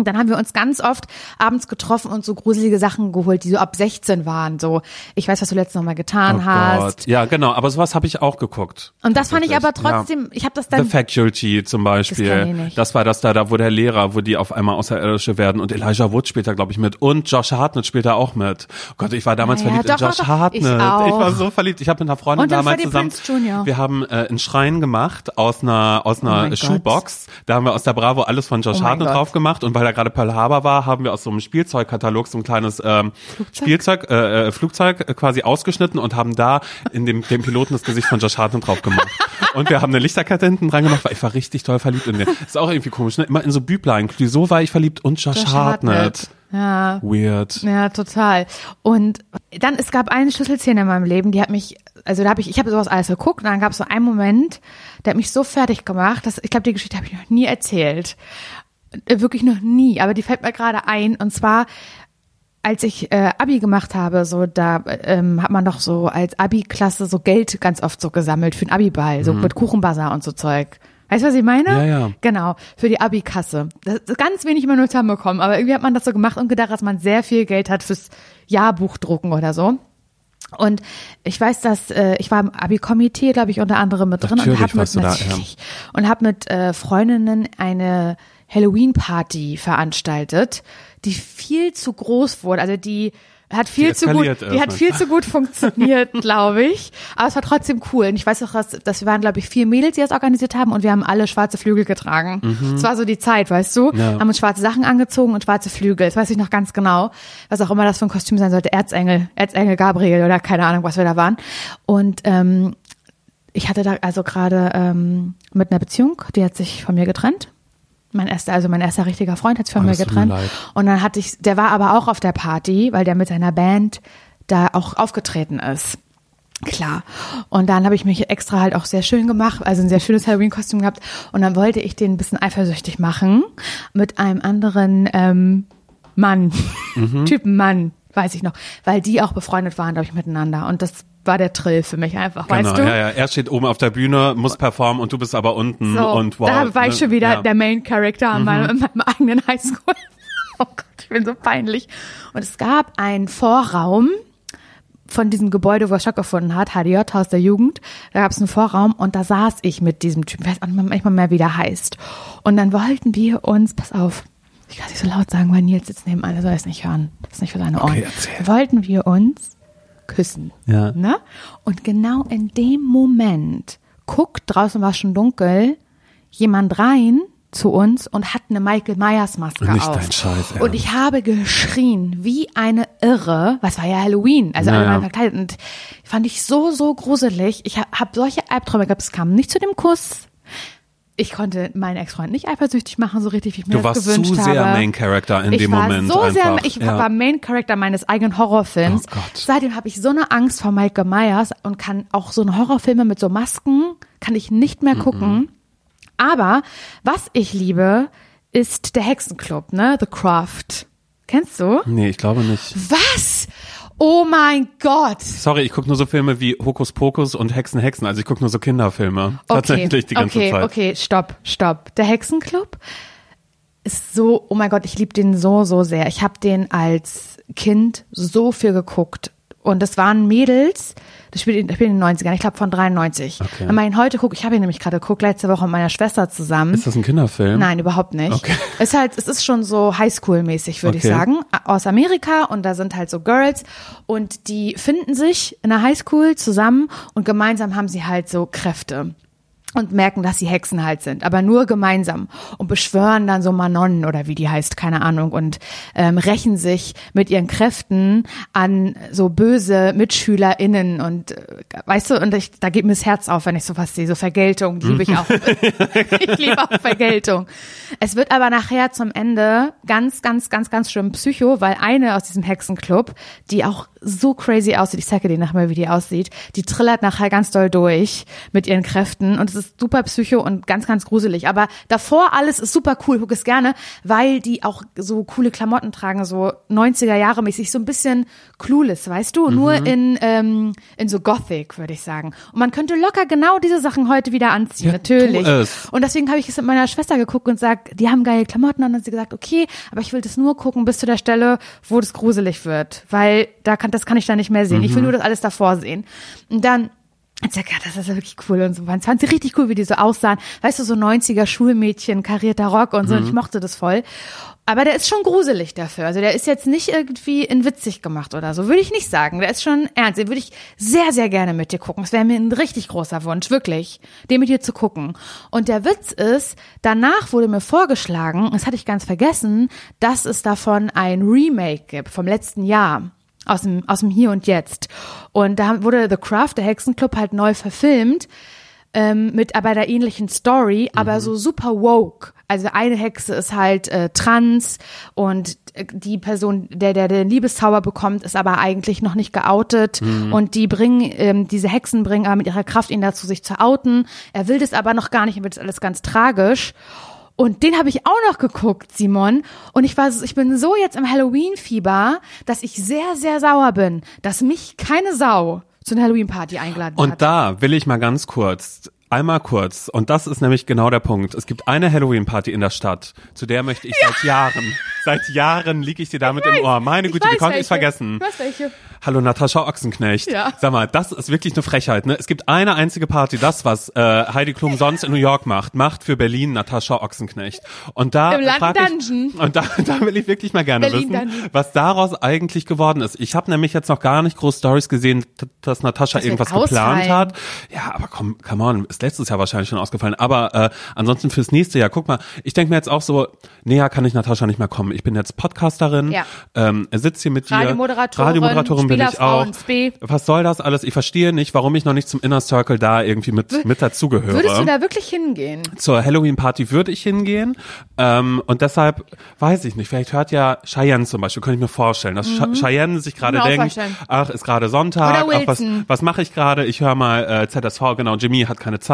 Und dann haben wir uns ganz oft abends getroffen und so gruselige Sachen geholt, die so ab 16 waren. So, ich weiß, was du letztes Mal getan Oh hast. Gott. Ja, genau, aber sowas habe ich auch geguckt. Und das fand ich aber Tatsächlich, ja. trotzdem, ich habe das The dann Faculty zum Beispiel. Das ich. Das war das da, da wo der Lehrer, wo die auf einmal Außerirdische werden und Elijah Wood spielt da glaube ich mit und Josh Hartnett spielt da auch mit. Oh Gott, ich war damals Ja, ja, verliebt doch, in Josh. Hartnett. Ich auch. war so verliebt. Ich habe mit einer Freundin Und in damals zusammen. Wir haben äh, einen Schrein gemacht aus einer aus Oh einer mein Schuhbox. Da haben wir aus der Bravo alles von Josh Oh Hartnett Gott. drauf gemacht und weil da gerade Pearl Harbor war, haben wir aus so einem Spielzeugkatalog so ein kleines ähm, Spielzeug äh, äh, Flugzeug quasi ausgeschnitten und haben da in dem dem Piloten das Gesicht von Josh Hartnett drauf gemacht. Und wir haben eine Lichterkette hinten dran gemacht, weil ich war richtig toll verliebt in den. Ist auch irgendwie komisch, ne? Immer in so Büblein. So war ich verliebt und Josh, Josh Hartnett. Hartnett. Ja. Weird. Ja, total. Und dann, es gab eine Schlüsselszene in meinem Leben, die hat mich, also da habe ich, ich habe sowas alles geguckt und dann gab es so einen Moment, der hat mich so fertig gemacht, dass ich glaube, die Geschichte habe ich noch nie erzählt. Äh, Wirklich noch nie, aber die fällt mir gerade ein. Und zwar, als ich äh, Abi gemacht habe, so da ähm, hat man doch so als Abi-Klasse so Geld ganz oft so gesammelt für den Abi-Ball, so mit Kuchenbazar und so Zeug. Weißt du, was ich meine? Ja, ja. Genau, für die Abi-Kasse. Ganz wenig immer nur zusammenbekommen, aber irgendwie hat man das so gemacht und gedacht, dass man sehr viel Geld hat fürs Jahrbuchdrucken oder so. Und ich weiß, dass äh, ich war im Abi-Komitee, glaube ich, unter anderem mit drin und Natürlich habe mit da, ja. und habe mit äh, Freundinnen eine Halloween-Party veranstaltet, die viel zu groß wurde. Also die hat viel Die zu gut, die hat viel zu gut funktioniert, glaube ich. Aber es war trotzdem cool. Und ich weiß auch, dass, das waren, glaube ich, vier Mädels, die das organisiert haben und wir haben alle schwarze Flügel getragen. Es war so die Zeit, weißt du? Mhm. Ja. Haben uns schwarze Sachen angezogen und schwarze Flügel. Das weiß ich noch ganz genau. Was auch immer das für ein Kostüm sein sollte. Erzengel, Erzengel Gabriel oder keine Ahnung, was wir da waren. Und ähm, ich hatte da also gerade ähm, mit einer Beziehung, die hat sich von mir getrennt. Mein erster, also mein erster richtiger Freund hat sich von Oh, mir getrennt. Und dann hatte ich, der war aber auch auf der Party, weil der mit seiner Band da auch aufgetreten ist. Klar. Und dann habe ich mich extra halt auch sehr schön gemacht, also ein sehr schönes Halloween-Kostüm gehabt. Und dann wollte ich den ein bisschen eifersüchtig machen mit einem anderen ähm, Mann, Mhm. Typen Mann, weiß ich noch, weil die auch befreundet waren, glaube ich, miteinander. Und das war der Trill für mich einfach, Genau, weißt du? ja, ja. Er steht oben auf der Bühne, muss performen und du bist aber unten So, und wow. da war ich ne? schon wieder ja. Mhm. der Main Character an meinem, in meinem eigenen Highschool. Oh Gott, ich bin so peinlich. Und es gab einen Vorraum von diesem Gebäude, wo er stattgefunden hat, HDJ, Haus der Jugend. Da gab es einen Vorraum und da saß ich mit diesem Typen, ich weiß auch nicht manchmal mehr, wie der heißt. Und dann wollten wir uns, pass auf, ich kann es nicht so laut sagen, weil Nils sitzt nebenan, er soll es nicht hören. Das ist nicht für seine Ohren. Okay, erzähl. Wollten wir uns küssen. Ja. Ne? Und genau in dem Moment guckt, draußen war schon dunkel, jemand rein zu uns und hat eine Michael Myers Maske Nicht auf. dein Scheiß, und ich habe geschrien wie eine Irre. Was war ja Halloween, also alle Naja. waren verkleidet und fand ich so so gruselig. Ich habe hab solche Albträume gehabt. Es kam nicht zu dem Kuss. Ich konnte meinen Ex-Freund nicht eifersüchtig machen, so richtig, wie ich mir Du das warst gewünscht zu habe. sehr Main Character in ich dem war Moment so einfach. sehr, ich ja. war Main Character meines eigenen Horrorfilms. Oh Gott. Seitdem habe ich so eine Angst vor Michael Myers und kann auch so eine Horrorfilme mit so Masken kann ich nicht mehr gucken. Aber was ich liebe, ist der Hexenclub, ne? The Craft. Kennst du? Nee, ich glaube nicht. Was? Oh mein Gott. Sorry, ich gucke nur so Filme wie Hokus Pokus und Hexen Hexen. Also ich gucke nur so Kinderfilme. Okay, Tatsächlich die ganze okay, Zeit. okay, stopp, stopp. Der Hexenclub ist so, oh mein Gott, ich liebe den so, so sehr. Ich habe den als Kind so viel geguckt. Und das waren Mädels, das spielt, in- das spielt in den 90ern, ich glaube von 93. Okay. Wenn man ihn heute guckt, ich habe ihn nämlich gerade geguckt, letzte Woche mit meiner Schwester zusammen. Ist das ein Kinderfilm? Nein, überhaupt nicht. Okay. Es ist halt, es ist schon so Highschool-mäßig, würde ich Okay. sagen, aus Amerika und da sind halt so Girls und die finden sich in der Highschool zusammen und gemeinsam haben sie halt so Kräfte und merken, dass sie Hexen halt sind, aber nur gemeinsam und beschwören dann so Manonnen oder wie die heißt, keine Ahnung und ähm, rächen sich mit ihren Kräften an so böse MitschülerInnen und äh, weißt du, und ich, da geht mir das Herz auf, wenn ich sowas sehe, so Vergeltung, liebe ich auch. ich liebe auch Vergeltung. Es wird aber nachher zum Ende ganz, ganz, ganz, ganz schlimm Psycho, weil eine aus diesem Hexenclub, die auch so crazy aussieht, ich zeige dir nachher mal, wie die aussieht, die trillert nachher ganz doll durch mit ihren Kräften und es ist super psycho und ganz, ganz gruselig. Aber davor alles ist super cool, guck es gerne, weil die auch so coole Klamotten tragen, so 90er Jahre mäßig, so ein bisschen clueless, weißt du? Nur in, ähm, in so Gothic, würde ich sagen. Und man könnte locker genau diese Sachen heute wieder anziehen, Ja, natürlich. Und deswegen habe ich es mit meiner Schwester geguckt und sag, die haben geile Klamotten an. Und sie gesagt, okay, aber ich will das nur gucken bis zu der Stelle, wo das gruselig wird, weil da kann, das kann ich da nicht mehr sehen. Ich will nur das alles davor sehen. Und dann ich sag, ja, das ist ja wirklich cool und so. Fand fand sie richtig cool, wie die so aussahen. Weißt du, so 90er Schulmädchen, karierter Rock und so. Und ich mochte das voll. Aber der ist schon gruselig dafür. Also der ist jetzt nicht irgendwie in witzig gemacht oder so. Würde ich nicht sagen. Der ist schon ernst. Den würde ich sehr, sehr gerne mit dir gucken. Es wäre mir ein richtig großer Wunsch, wirklich, den mit dir zu gucken. Und der Witz ist, danach wurde mir vorgeschlagen, das hatte ich ganz vergessen, dass es davon ein Remake gibt vom letzten Jahr aus dem, aus dem Hier und Jetzt. Und da wurde The Craft, der Hexenclub, halt neu verfilmt, ähm, mit aber der ähnlichen Story, aber so super woke. Also eine Hexe ist halt äh, trans und äh, die Person, der, der den Liebeszauber bekommt, ist aber eigentlich noch nicht geoutet und die bringen, ähm, diese Hexen bringen aber mit ihrer Kraft ihn dazu, sich zu outen. Er will das aber noch gar nicht, wird alles ganz tragisch. Und den habe ich auch noch geguckt, Simon. Und ich war, ich bin so jetzt im Halloween-Fieber, dass ich sehr, sehr sauer bin, dass mich keine Sau zu einer Halloween-Party eingeladen Und hat. da will ich mal ganz kurz, einmal kurz, und das ist nämlich genau der Punkt. Es gibt eine Halloween-Party in der Stadt, zu der möchte ich seit Jahren, seit Jahren liege ich dir damit im Ohr. Meine Güte, wie konnte ich vergessen? Weißt welche. Hallo Natascha Ochsenknecht. Ja. Sag mal, das ist wirklich eine Frechheit. Ne? Es gibt eine einzige Party, das was äh, Heidi Klum sonst in New York macht, macht für Berlin Natascha Ochsenknecht. Und da Im Land Dungeon. ich, und da, da will ich wirklich mal gerne Berlin wissen, Dungeon. was daraus eigentlich geworden ist. Ich habe nämlich jetzt noch gar nicht groß Stories gesehen, dass Natascha Das irgendwas geplant hat. Ja, aber komm, come on, ist letztes Jahr wahrscheinlich schon ausgefallen. Aber äh, ansonsten fürs nächste Jahr, guck mal, ich denke mir jetzt auch so, näher kann ich Natascha nicht mehr kommen. Ich bin jetzt Podcasterin, Ja. ähm, sitze hier mit dir, Radiomoderatorin, Radiomoderatorin bin ich auch. Was soll das alles? Ich verstehe nicht, warum ich noch nicht zum Inner Circle da irgendwie mit, mit dazugehöre. Würdest du da wirklich hingehen? Zur Halloween-Party würde ich hingehen. Ähm, und deshalb weiß ich nicht. Vielleicht hört ja Cheyenne zum Beispiel, könnte ich mir vorstellen, dass mhm. Cheyenne sich gerade denkt, ach, ist gerade Sonntag, ach, was, was mache ich gerade? Ich höre mal äh, ZSV, genau, Jimmy hat keine Zeit,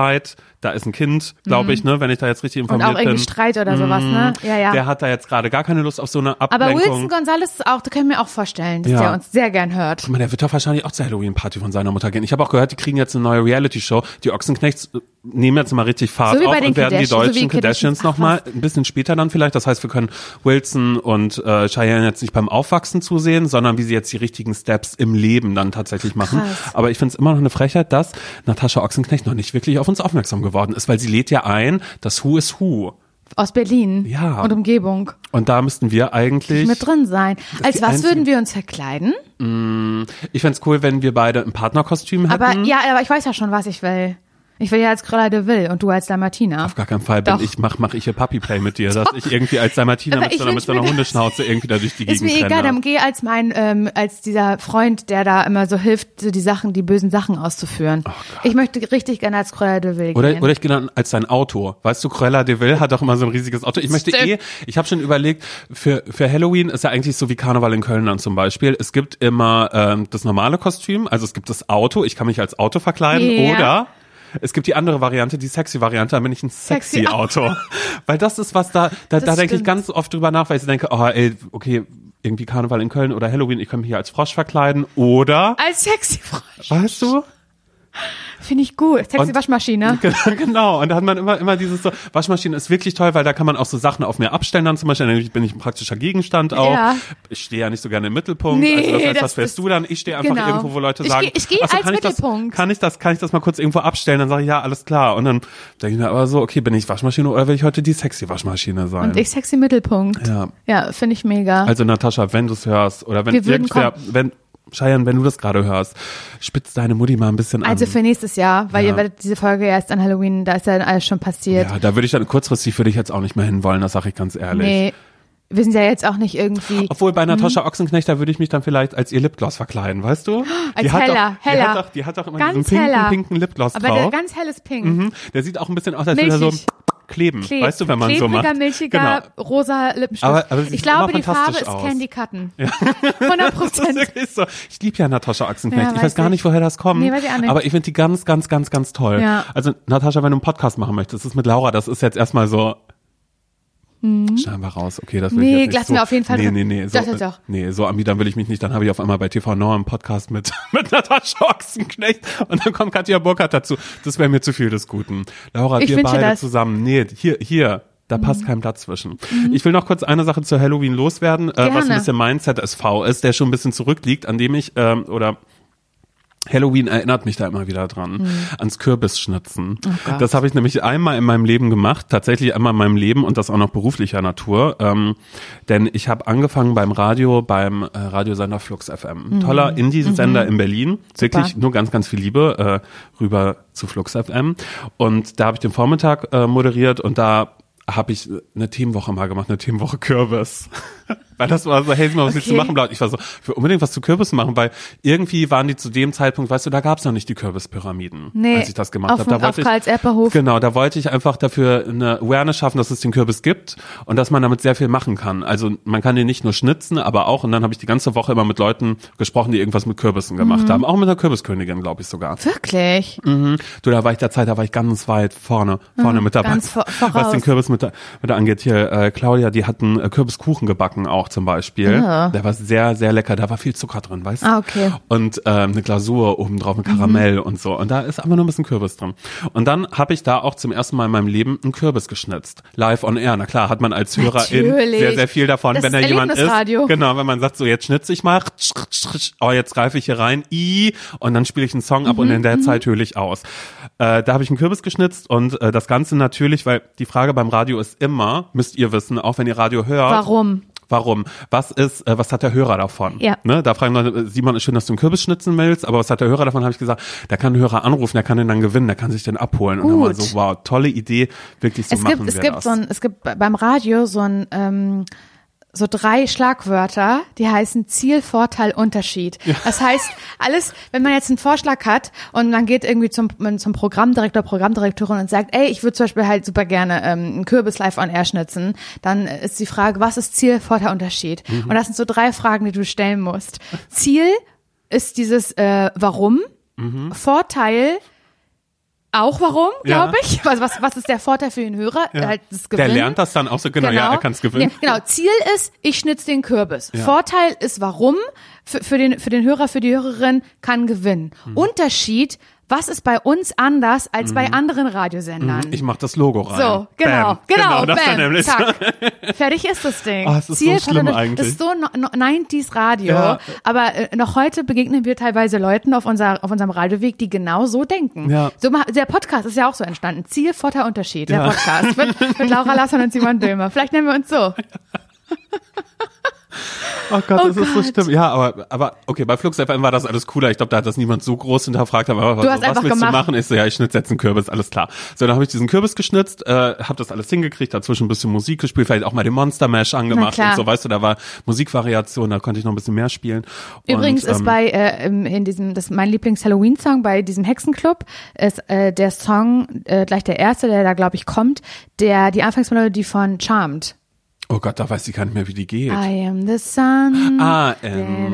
da ist ein Kind, glaube ich, ne, wenn ich da jetzt richtig Mhm. Und informiert auch irgendwie bin. Streit oder sowas, ne? Ja, ja. Der hat da jetzt gerade gar keine Lust auf so eine Aber Ablenkung. Wilson Gonzalez ist auch, da können wir auch vorstellen, dass Ja. der uns sehr gern hört. Guck mal, der wird doch wahrscheinlich auch zur Halloween-Party von seiner Mutter gehen. Ich habe auch gehört, die kriegen jetzt eine neue Reality-Show. Die Ochsenknechts nehmen jetzt mal richtig Fahrt So auf und werden die so deutschen wie Kardashians nochmal ein bisschen später dann vielleicht. Das heißt, wir können Wilson und äh, Cheyenne jetzt nicht beim Aufwachsen zusehen, sondern wie sie jetzt die richtigen Steps im Leben dann tatsächlich machen. Krass. Aber ich finde es immer noch eine Frechheit, dass Natascha Ochsenknecht noch nicht wirklich auf uns aufmerksam geworden ist, weil sie lädt ja ein, das Who is Who. Aus Berlin Ja. und Umgebung. Und da müssten wir eigentlich... Mit drin sein. Als was würden wir uns verkleiden? Ich fänd's cool, wenn wir beide ein Partnerkostüm hätten. Aber ja, aber ich weiß ja schon, was ich will. Ich will ja als Cruella de Vil und du als Dalmatiner. Auf gar keinen Fall bin Doch. ich, mach, mach ich hier Puppy Play mit dir, dass ich irgendwie als Dalmatiner mit ich so, einer- mit so einer Hundeschnauze irgendwie da durch die Ist Gegend mir egal, dann geh als mein, ähm, als dieser Freund, der da immer so hilft, so die Sachen, die bösen Sachen auszuführen. ich möchte richtig gerne als Cruella de Vil Oh Oder, gehen. oder ich gehe dann als dein Auto. Weißt du, Cruella de Vil hat doch immer so ein riesiges Auto. Ich möchte Stimmt. eh, ich habe schon überlegt, für, für Halloween ist ja eigentlich so wie Karneval in Köln dann zum Beispiel. Es gibt immer ähm, das normale Kostüm, also es gibt das Auto, ich kann mich als Auto verkleiden. Ja. Oder es gibt die andere Variante, die sexy Variante, dann bin ich ein sexy, Sexy Auto. weil das ist was da, da, da denke ich ganz oft drüber nach, weil ich denke, oh ey, okay, irgendwie Karneval in Köln oder Halloween, ich kann mich hier als Frosch verkleiden. Oder, als sexy Frosch. weißt du? Finde ich gut. Sexy Und- Waschmaschine. Genau, genau. Und da hat man immer, immer dieses so, Waschmaschine ist wirklich toll, weil da kann man auch so Sachen auf mir abstellen dann zum Beispiel. Dann bin ich ein praktischer Gegenstand auch. Ja. Ich stehe ja nicht so gerne im Mittelpunkt. Nee, also das das was wärst du dann? Ich stehe einfach genau. irgendwo, wo Leute sagen, geh- ich geh "Ach so, als kann ich das, Mittelpunkt." kann ich das, kann ich das mal kurz irgendwo abstellen? Dann sage ich, ja, alles klar. Und dann denke ich mir aber so, okay, bin ich Waschmaschine oder will ich heute die sexy Waschmaschine sein? Und ich sexy Mittelpunkt. Ja. Ja, finde ich mega. Also Natascha, wenn du es hörst oder wenn irgendwer, wenn, Cheyenne, wenn du das gerade hörst, spitz deine Mutti mal ein bisschen an. also für nächstes Jahr, weil Ja. ihr werdet diese Folge erst an Halloween, da ist ja alles schon passiert. ja, da würde ich dann kurzfristig würde ich jetzt auch nicht mehr hinwollen, das sage ich ganz ehrlich. nee, wir sind ja jetzt auch nicht irgendwie. Obwohl bei Natascha Ochsenknecht, da würde ich mich dann vielleicht als ihr Lipgloss verkleiden, weißt du? Als die hat heller, doch, Die heller. hat die hat doch immer Ganz diesen pinken, heller. pinken Lipgloss Aber der drauf. ganz helles Pink. Mhm. Der sieht auch ein bisschen aus, als würde er so. Kleben, Kleb- weißt du, wenn man so klebriger, macht. milchiger, Genau. rosa Lippenstift. Aber- aber ich glaube, die Farbe ist aus. Candy Cotton. 100 Das ist Prozent. wirklich so. Ich liebe ja Natascha Ochsenknecht. Ja, ich weiß gar ich. nicht, woher das kommt. Nee, weiß ich auch nicht. Aber ich finde die ganz, ganz, ganz, ganz toll. Ja. Also Natascha, wenn du einen Podcast machen möchtest, das ist mit Laura, das ist jetzt erstmal so. Schneiden wir raus. Okay, das will ich Mhm. Nee, jetzt nicht lassen so, wir auf jeden Fall Nee, nee, nee. So, Doch, doch, doch. Nee, so ermidern will ich mich nicht. Dann habe ich auf einmal bei TV Now einen Podcast mit, mit Natascha Ochsenknecht und dann kommt Katja Burkhardt dazu. Das wäre mir zu viel des Guten. Laura, Ich wir beide das. Mhm. zusammen. Nee, hier, hier. Da passt kein Platz zwischen. Ich will noch kurz eine Sache zu Halloween loswerden, äh, was ein bisschen mein ZSV ist, der schon ein bisschen zurückliegt, an dem ich, ähm, oder Halloween erinnert mich da immer wieder dran, ans Kürbisschnitzen. Mhm. Oh das habe ich nämlich einmal in meinem Leben gemacht, tatsächlich einmal in meinem Leben und das auch noch beruflicher Natur. Ähm, denn ich habe angefangen beim Radio, beim äh, Radiosender Flux FM. Toller Indie-Sender in Berlin. Wirklich nur ganz, ganz viel Liebe äh, rüber zu Flux FM. Und da habe ich den Vormittag äh, moderiert und da habe ich eine Themenwoche mal gemacht, eine Themenwoche Kürbis. weil das war so, hey, mal, was willst du Okay. machen? Blau? Ich war so, ich will unbedingt was zu Kürbissen machen, weil irgendwie waren die zu dem Zeitpunkt, weißt du, da gab's noch nicht die Kürbispyramiden, Nee, als ich das gemacht habe. Da wollte auf ich, genau, da wollte ich einfach dafür eine Awareness schaffen, dass es den Kürbis gibt und dass man damit sehr viel machen kann. Also man kann den nicht nur schnitzen, aber auch, und dann habe ich die ganze Woche immer mit Leuten gesprochen, die irgendwas mit Kürbissen gemacht Mhm. haben. Auch mit einer Kürbiskönigin, glaube ich sogar. Wirklich? Mhm. Du, da war ich der Zeit, da war ich ganz weit vorne, vorne mit dabei. Mhm, ganz vor- voraus. Was den Kürbis mit, mit angeht. Hier, äh, Claudia, die hatten äh, Kürbiskuchen gebacken auch zum Beispiel. Ah. Der war sehr, sehr lecker. Da war viel Zucker drin, weißt du? Ah, okay. Und ähm, eine Glasur obendrauf mit Mhm. Karamell und so. Und da ist einfach nur ein bisschen Kürbis drin. Und dann habe ich da auch zum ersten Mal in meinem Leben einen Kürbis geschnitzt. Live on air. Na klar, hat man als Hörerin Natürlich. sehr, sehr viel davon, Das wenn da jemand ist. Genau, wenn man sagt, so jetzt schnitze ich mal, oh, jetzt greife ich hier rein, i, und dann spiele ich einen Song ab und in Mhm, der Zeit höhle ich aus. Äh, da habe ich einen Kürbis geschnitzt und äh, das Ganze natürlich, weil die Frage beim Radio ist immer, müsst ihr wissen, auch wenn ihr Radio hört. Warum? Warum? Was ist, äh, was hat der Hörer davon? Ja. Ne? Da fragen Leute, äh, Simon, ist schön, dass du einen Kürbis schnitzen willst, aber was hat der Hörer davon? Habe ich gesagt, der kann den Hörer anrufen, der kann den dann gewinnen, der kann sich den abholen. Und dann war Gut. so, wow, tolle Idee, wirklich so es machen gibt, es gibt das. so ein, es gibt beim Radio so ein, ähm, so drei Schlagwörter, die heißen Ziel, Vorteil, Unterschied. Das heißt, alles, wenn man jetzt einen Vorschlag hat und man geht irgendwie zum, zum Programmdirektor, Programmdirektorin und sagt, ey, ich würde zum Beispiel halt super gerne ähm, einen Kürbis live on air schnitzen, dann ist die Frage, was ist Ziel, Vorteil, Unterschied? Und das sind so drei Fragen, die du stellen musst. Ziel ist dieses äh, Warum, Vorteil auch warum, Ja. glaube ich. Also was, was ist der Vorteil für den Hörer? Ja. Halt das Der Gewinnen. lernt das dann auch so, genau, ja, er kann es gewinnen. Nee, genau, Ziel ist, ich schnitz den Kürbis. Ja. Vorteil ist warum, für, für, den, für den Hörer, für die Hörerin kann gewinnen. Mhm. Unterschied, was ist bei uns anders als bei anderen Radiosendern? Ich mach das Logo rein. So, genau, Bam. genau, das bam, dann nämlich. zack. Fertig ist das Ding. Oh, es ist so Ziel, schlimm das eigentlich. ist so no, no, 90s Radio, Ja. aber äh, noch heute begegnen wir teilweise Leuten auf, unser, auf unserem Radioweg, die genau so denken. Ja. So, der Podcast ist ja auch so entstanden. Ziel, Vorteil, Unterschied, der Ja. Podcast mit, mit Laura Lasson und Simon Dömer. Vielleicht nennen wir uns so. Oh Gott, Oh das ist so Gott. schlimm. Ja, aber, aber okay, bei Flux FM war das alles cooler. Ich glaube, da hat das niemand so groß hinterfragt. Aber was einfach willst gemacht. du machen? Ich so, ja, ich schnitze jetzt einen Kürbis, alles klar. So, dann habe ich diesen Kürbis geschnitzt, äh, habe das alles hingekriegt, dazwischen ein bisschen Musik gespielt, vielleicht auch mal den Monster Mash angemacht und so, weißt du, da war Musikvariation, da konnte ich noch ein bisschen mehr spielen. Übrigens und, ist ähm, bei äh, in diesem das mein Lieblings Halloween Song bei diesem Hexenclub ist äh, der Song äh, gleich der erste, der da glaube ich kommt, der die Anfangsmelodie von Charmed. Oh Gott, da weiß ich gar nicht mehr, wie die geht. I am the sun. Ah, ähm,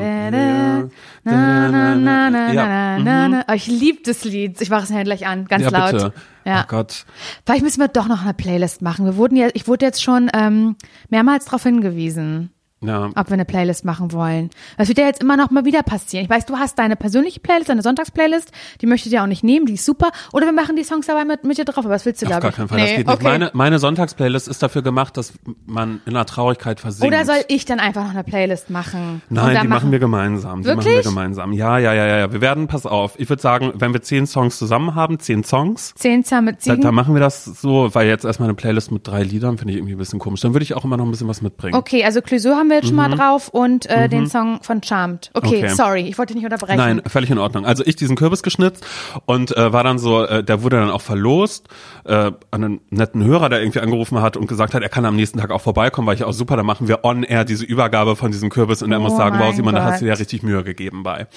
ja. Ich liebe das Lied. Ich mache es mir gleich an, ganz ja, laut. bitte. Ja. Oh Gott. Vielleicht müssen wir doch noch eine Playlist machen. Wir wurden ja, ich wurde jetzt schon ähm, mehrmals darauf hingewiesen. Ja. ob wir eine Playlist machen wollen. Das wird ja jetzt immer noch mal wieder passieren. Ich weiß, du hast deine persönliche Playlist, deine Sonntagsplaylist, die möchte ich dir auch nicht nehmen, die ist super. Oder wir machen die Songs dabei mit, mit dir drauf, aber was willst du, Auf glaube gar keinen Fall. das geht nicht. okay. Meine, meine Sonntagsplaylist ist dafür gemacht, dass man in der Traurigkeit versinkt. Oder soll ich dann einfach noch eine Playlist machen? Nein, die machen wir gemeinsam. Die machen wir gemeinsam. Ja, ja, ja, ja, ja. Wir werden, pass auf. Ich würde sagen, wenn wir zehn Songs zusammen haben, zehn Songs, Zehn Zahn mit da, Ziegen? da machen wir das so, weil jetzt erstmal eine Playlist mit drei Liedern finde ich irgendwie ein bisschen komisch. Dann würde ich auch immer noch ein bisschen was mitbringen. Okay, also Clouseau haben wir jetzt schon mal drauf und äh, den Song von Charmed. Okay, Mhm. Okay. sorry, ich wollte nicht unterbrechen. Nein, völlig in Ordnung. Also ich diesen Kürbis geschnitzt und äh, war dann so, äh, der wurde dann auch verlost äh, an einen netten Hörer, der irgendwie angerufen hat und gesagt hat, er kann am nächsten Tag auch vorbeikommen, weil ich auch super, dann machen wir on air diese Übergabe von diesem Kürbis und er Oh muss sagen, wow, Simon, da hast du dir richtig Mühe gegeben bei.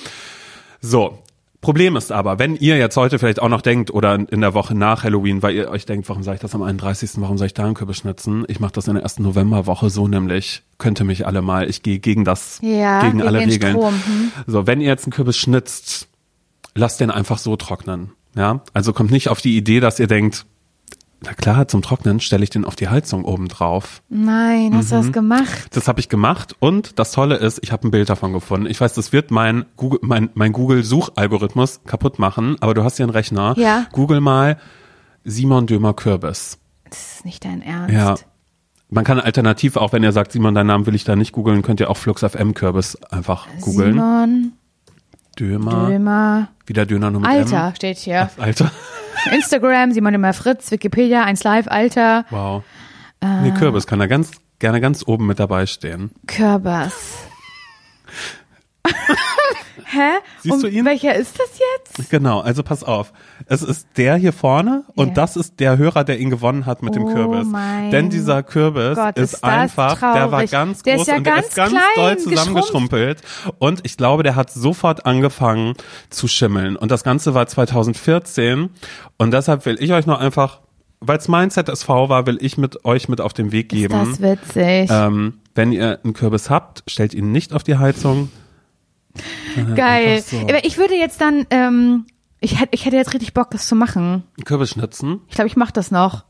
So. Problem ist aber, wenn ihr jetzt heute vielleicht auch noch denkt oder in der Woche nach Halloween, weil ihr euch denkt, warum soll ich das am 31., warum soll ich da einen Kürbis schnitzen? Ich mache das in der ersten Novemberwoche so nämlich, könnte mich alle mal, ich gehe gegen das, Ja, gegen gegen alle Regeln. Hm. So, wenn ihr jetzt einen Kürbis schnitzt, lasst den einfach so trocknen. Ja, also kommt nicht auf die Idee, dass ihr denkt, na klar, zum Trocknen stelle ich den auf die Heizung oben drauf. Nein, hast Mhm. du das gemacht? Das habe ich gemacht und das Tolle ist, ich habe ein Bild davon gefunden. Ich weiß, das wird mein Google, mein, mein Google-Suchalgorithmus kaputt machen, aber du hast hier einen Rechner. Ja. Google mal Simon Dömer Kürbis. Das ist nicht dein Ernst. Ja. Man kann alternativ auch, wenn ihr sagt, Simon, deinen Namen will ich da nicht googeln, könnt ihr auch Flux FM Kürbis einfach googeln. Simon Dömer. Dömer. Wieder Döner nur mit Alter M. steht hier. Alter. Instagram, Simon Dömer Fritz, Wikipedia, 1 Live, Alter, Wow. Ah. Nee, Kürbis kann da ganz gerne ganz oben mit dabei stehen. Kürbis. Hä? Siehst Und du ihn? Welcher ist das jetzt? Genau, also pass auf. Es ist der hier vorne und das ist der Hörer, der ihn gewonnen hat mit dem Oh Kürbis. mein Denn dieser Kürbis Gott, ist, ist einfach, der war traurig. ganz Der groß ist ja und der ganz ist ganz doll zusammengeschrumpelt. Und ich glaube, der hat sofort angefangen zu schimmeln. Und das Ganze war 2014. Und deshalb will ich euch noch einfach, weil es mein ZSV war, will ich mit euch mit auf den Weg Ist geben. das witzig. Ähm, wenn ihr einen Kürbis habt, stellt ihn nicht auf die Heizung. Geil. so. Ich würde jetzt dann, ähm, ich, hätte, ich hätte jetzt richtig Bock, das zu machen. Einen Kürbis schnitzen, Ich glaube, ich mache das noch.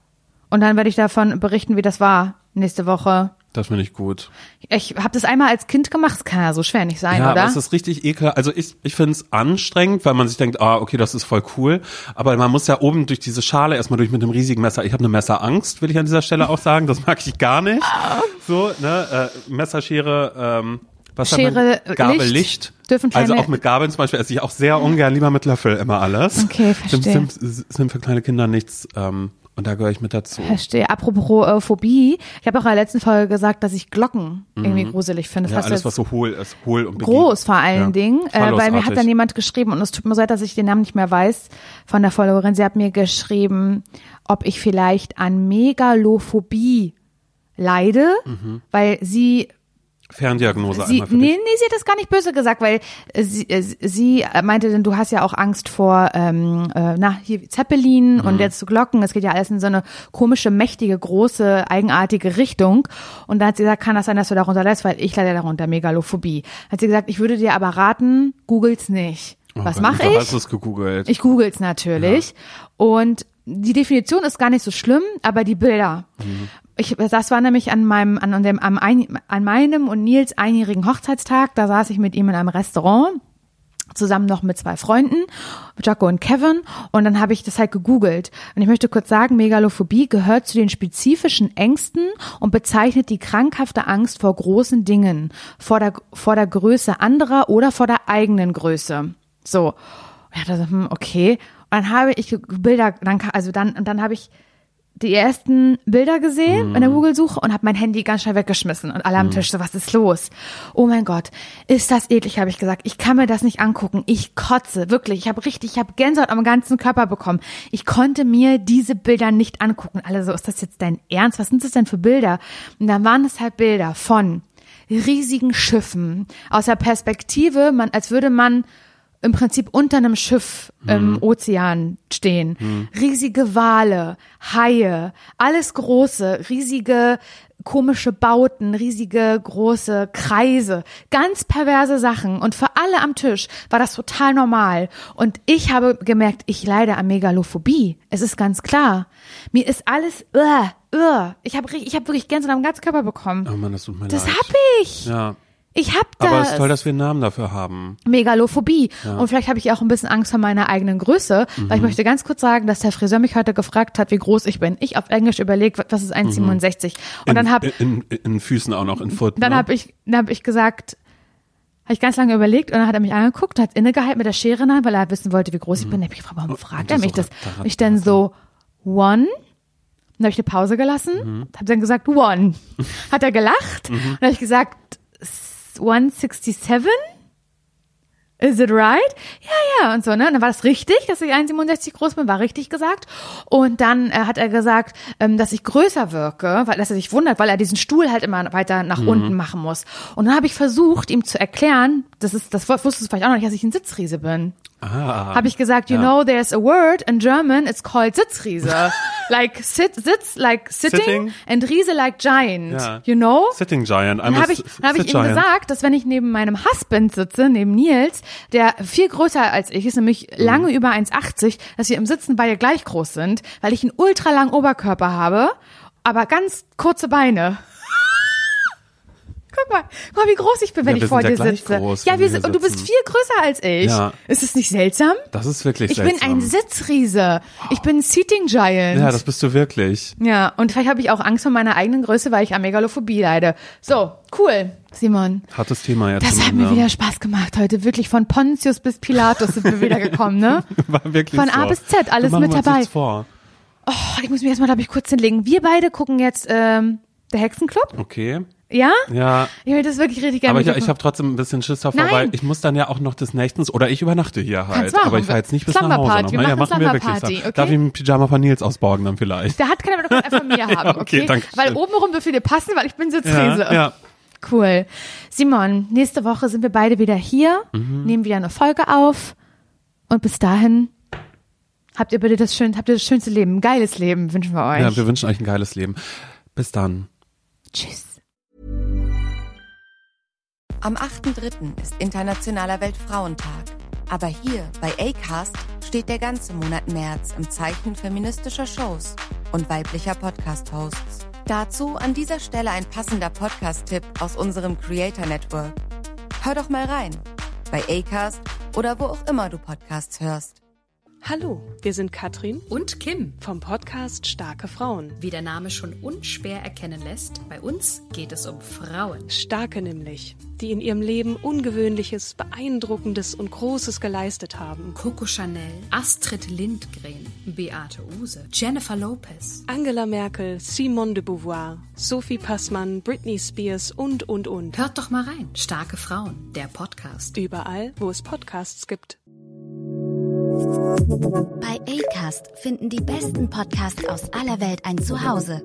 Und dann werde ich davon berichten, wie das war nächste Woche. das finde ich gut. Ich habe das einmal als Kind gemacht, das kann ja so schwer nicht sein, Ja, oder? aber es ist richtig ekel. Also ich, ich finde es anstrengend, weil man sich denkt, ah, okay, das ist voll cool. Aber man muss ja oben durch diese Schale erstmal durch mit einem riesigen Messer. Ich habe eine Messerangst, will ich an dieser Stelle auch sagen. Das mag ich gar nicht. So, ne, äh, Messerschere, ähm, was Schere, man? Gabel, Licht. Licht. Dürfen also auch mit Gabeln zum Beispiel esse ich auch sehr ungern, lieber mit Löffel immer alles. Okay, verstehe. Sind, sind, sind für kleine Kinder nichts, ähm, und da gehöre ich mit dazu. Verstehe. Apropos äh, Phobie, ich habe auch in der letzten Folge gesagt, dass ich Glocken irgendwie gruselig finde. Das Mhm. Ja, alles, was so hohl ist, hohl und begiebt. groß vor allen Ja. Dingen, äh, weil mir hat dann jemand geschrieben und es tut mir so leid, dass ich den Namen nicht mehr weiß von der Followerin. Sie hat mir geschrieben, ob ich vielleicht an Megalophobie leide, Mhm. weil sie Ferndiagnose Sie, einmal für nee, dich. nee, sie hat das gar nicht böse gesagt, weil äh, sie, äh, sie meinte, denn du hast ja auch Angst vor, ähm, äh, na, hier Zeppelin Mhm. und jetzt Glocken. Es geht ja alles in so eine komische, mächtige, große, eigenartige Richtung. Und dann hat sie gesagt, kann das sein, dass du darunter leidest, weil ich leide darunter Megalophobie. Hat sie gesagt, ich würde dir aber raten, googelt's nicht. Oh Was mache Du ich? hast es gegoogelt. Ich google's natürlich. Und die Definition ist gar nicht so schlimm, aber die Bilder. Ich, das war nämlich an meinem, an, dem, am ein, an meinem und Nils einjährigen Hochzeitstag. Da saß ich mit ihm in einem Restaurant zusammen noch mit zwei Freunden, Jaco und Kevin, und dann habe ich das halt gegoogelt. Und ich möchte kurz sagen, Megalophobie gehört zu den spezifischen Ängsten und bezeichnet die krankhafte Angst vor großen Dingen, vor der, vor der Größe anderer oder vor der eigenen Größe. So. Ich dachte, hm, okay. Und dann habe ich Bilder, dann, also dann, und dann habe ich die ersten Bilder gesehen in der Google-Suche und habe mein Handy ganz schnell weggeschmissen und alle am Tisch so, was ist los? Oh mein Gott, ist das eklig, habe ich gesagt. Ich kann mir das nicht angucken. Ich kotze, wirklich. Ich habe richtig, ich habe Gänsehaut am ganzen Körper bekommen. Ich konnte mir diese Bilder nicht angucken. Alle so, ist das jetzt dein Ernst? Was sind das denn für Bilder? Und dann waren es halt Bilder von riesigen Schiffen aus der Perspektive, man, als würde man im Prinzip unter einem Schiff im Ozean stehen. Riesige Wale, Haie, alles große, riesige komische Bauten, riesige große Kreise, ganz perverse Sachen. Und für alle am Tisch war das total normal. Und ich habe gemerkt, ich leide an Megalophobie. Es ist ganz klar. Mir ist alles, uh, uh. ich habe ich hab wirklich Gänsehaut am ganzen Körper bekommen. Oh Mann, das tut mir Das leid. hab ich. Ja. Ich hab das. Aber es ist toll, dass wir einen Namen dafür haben. Megalophobie. Und vielleicht habe ich auch ein bisschen Angst vor meiner eigenen Größe, weil ich Mhm. möchte ganz kurz sagen, dass der Friseur mich heute gefragt hat, wie groß ich bin. Ich auf Englisch überlegt, was ist 1,67. Und dann habe in, in, in Füßen auch noch, in Foot. dann ne? habe ich, dann hab ich gesagt, habe ich ganz lange überlegt und dann hat er mich angeguckt, hat innegehalten mit der Schere in der Hand, weil er wissen wollte, wie groß ich bin. Dann habe ich gefragt, warum fragt du er mich das? Und ich dann so, one? Dann habe ich eine Pause gelassen, Mhm. habe dann gesagt, one. Hat er gelacht und habe ich gesagt, 167? Is it right? Ja, ja, und so, ne? Und dann war das richtig, dass ich 1,67 groß bin, war richtig gesagt. Und dann äh, hat er gesagt, ähm, dass ich größer wirke, weil dass er sich wundert, weil er diesen Stuhl halt immer weiter nach unten machen muss. Und dann habe ich versucht, ihm zu erklären, das ist, das wusstest du vielleicht auch noch nicht, dass ich ein Sitzriese bin. Ah. Habe ich gesagt, you Ja. know, there's a word in German, it's called Sitzriese. like sit, sitz, like sitting, Sitting. and Riese like giant. Ja. You know? Sitting Giant. I'm Dann habe ich, dann hab ich ihm gesagt, dass wenn ich neben meinem Husband sitze, neben Nils, der viel größer als ich ist, nämlich Mhm. lange über 1,80, dass wir im Sitzen beide gleich groß sind, weil ich einen ultralangen Oberkörper habe, aber ganz kurze Beine. Guck mal, guck mal, wie groß ich bin, wenn Ja, ich vor dir sitze. groß, ja, wir wir und du bist viel größer als ich. Ja. Ist es nicht seltsam? Das ist wirklich Ich seltsam. bin ein Sitzriese. Ich bin ein Seating Giant. Ja, das bist du wirklich. Ja, und vielleicht habe ich auch Angst vor meiner eigenen Größe, weil ich an Megalophobie leide. So, cool, Simon. Hartes Thema jetzt. Das hat mir wieder Spaß gemacht heute. Wirklich von Pontius bis Pilatus sind wir wieder gekommen, ne? War wirklich Von so. A bis Z, alles mit dabei. Jetzt vor. Oh, ich muss mich erstmal, glaube ich, kurz hinlegen. Wir beide gucken jetzt ähm, der Hexenclub. Okay. Ja? Ja. Ich würde das wirklich richtig gerne Aber ich, ich habe trotzdem ein bisschen Schiss davor, Nein. weil ich muss dann ja auch noch des Nächtens oder ich übernachte hier halt. Kannst machen. Aber ich fahre jetzt nicht bis nach Hause noch. Wir Ja, machen machen wir wirklich. So. okay? Darf ich ein Pyjama von Nils ausborgen dann vielleicht? Der hat keine Ahnung, einfach von mir haben, okay? okay, danke Weil schön. obenrum dürfen dir passen, weil ich bin Sitzriese. Ja, ja. Cool. Simon, nächste Woche sind wir beide wieder hier, Mhm. nehmen wieder eine Folge auf. Und bis dahin habt ihr bitte das schön, habt ihr das schönste Leben, ein geiles Leben wünschen wir euch. ja, wir wünschen euch ein geiles Leben. Bis dann. Tschüss. Am 8.3. ist Internationaler Weltfrauentag. Aber hier bei ACAST steht der ganze Monat März im Zeichen feministischer Shows und weiblicher Podcast-Hosts. Dazu an dieser Stelle ein passender Podcast-Tipp aus unserem Creator Network. Hör doch mal rein. Bei ACAST oder wo auch immer du Podcasts hörst. Hallo, wir sind Katrin Und Kim. vom Podcast Starke Frauen. Wie der Name schon unschwer erkennen lässt, bei uns geht es um Frauen. Starke nämlich, die in ihrem Leben Ungewöhnliches, Beeindruckendes und Großes geleistet haben. Coco Chanel, Astrid Lindgren, Beate Use, Jennifer Lopez. Angela Merkel, Simone de Beauvoir, Sophie Passmann, Britney Spears und, und, und. Hört doch mal rein. Starke Frauen, der Podcast. Überall, wo es Podcasts gibt. Bei Acast finden die besten Podcasts aus aller Welt ein Zuhause.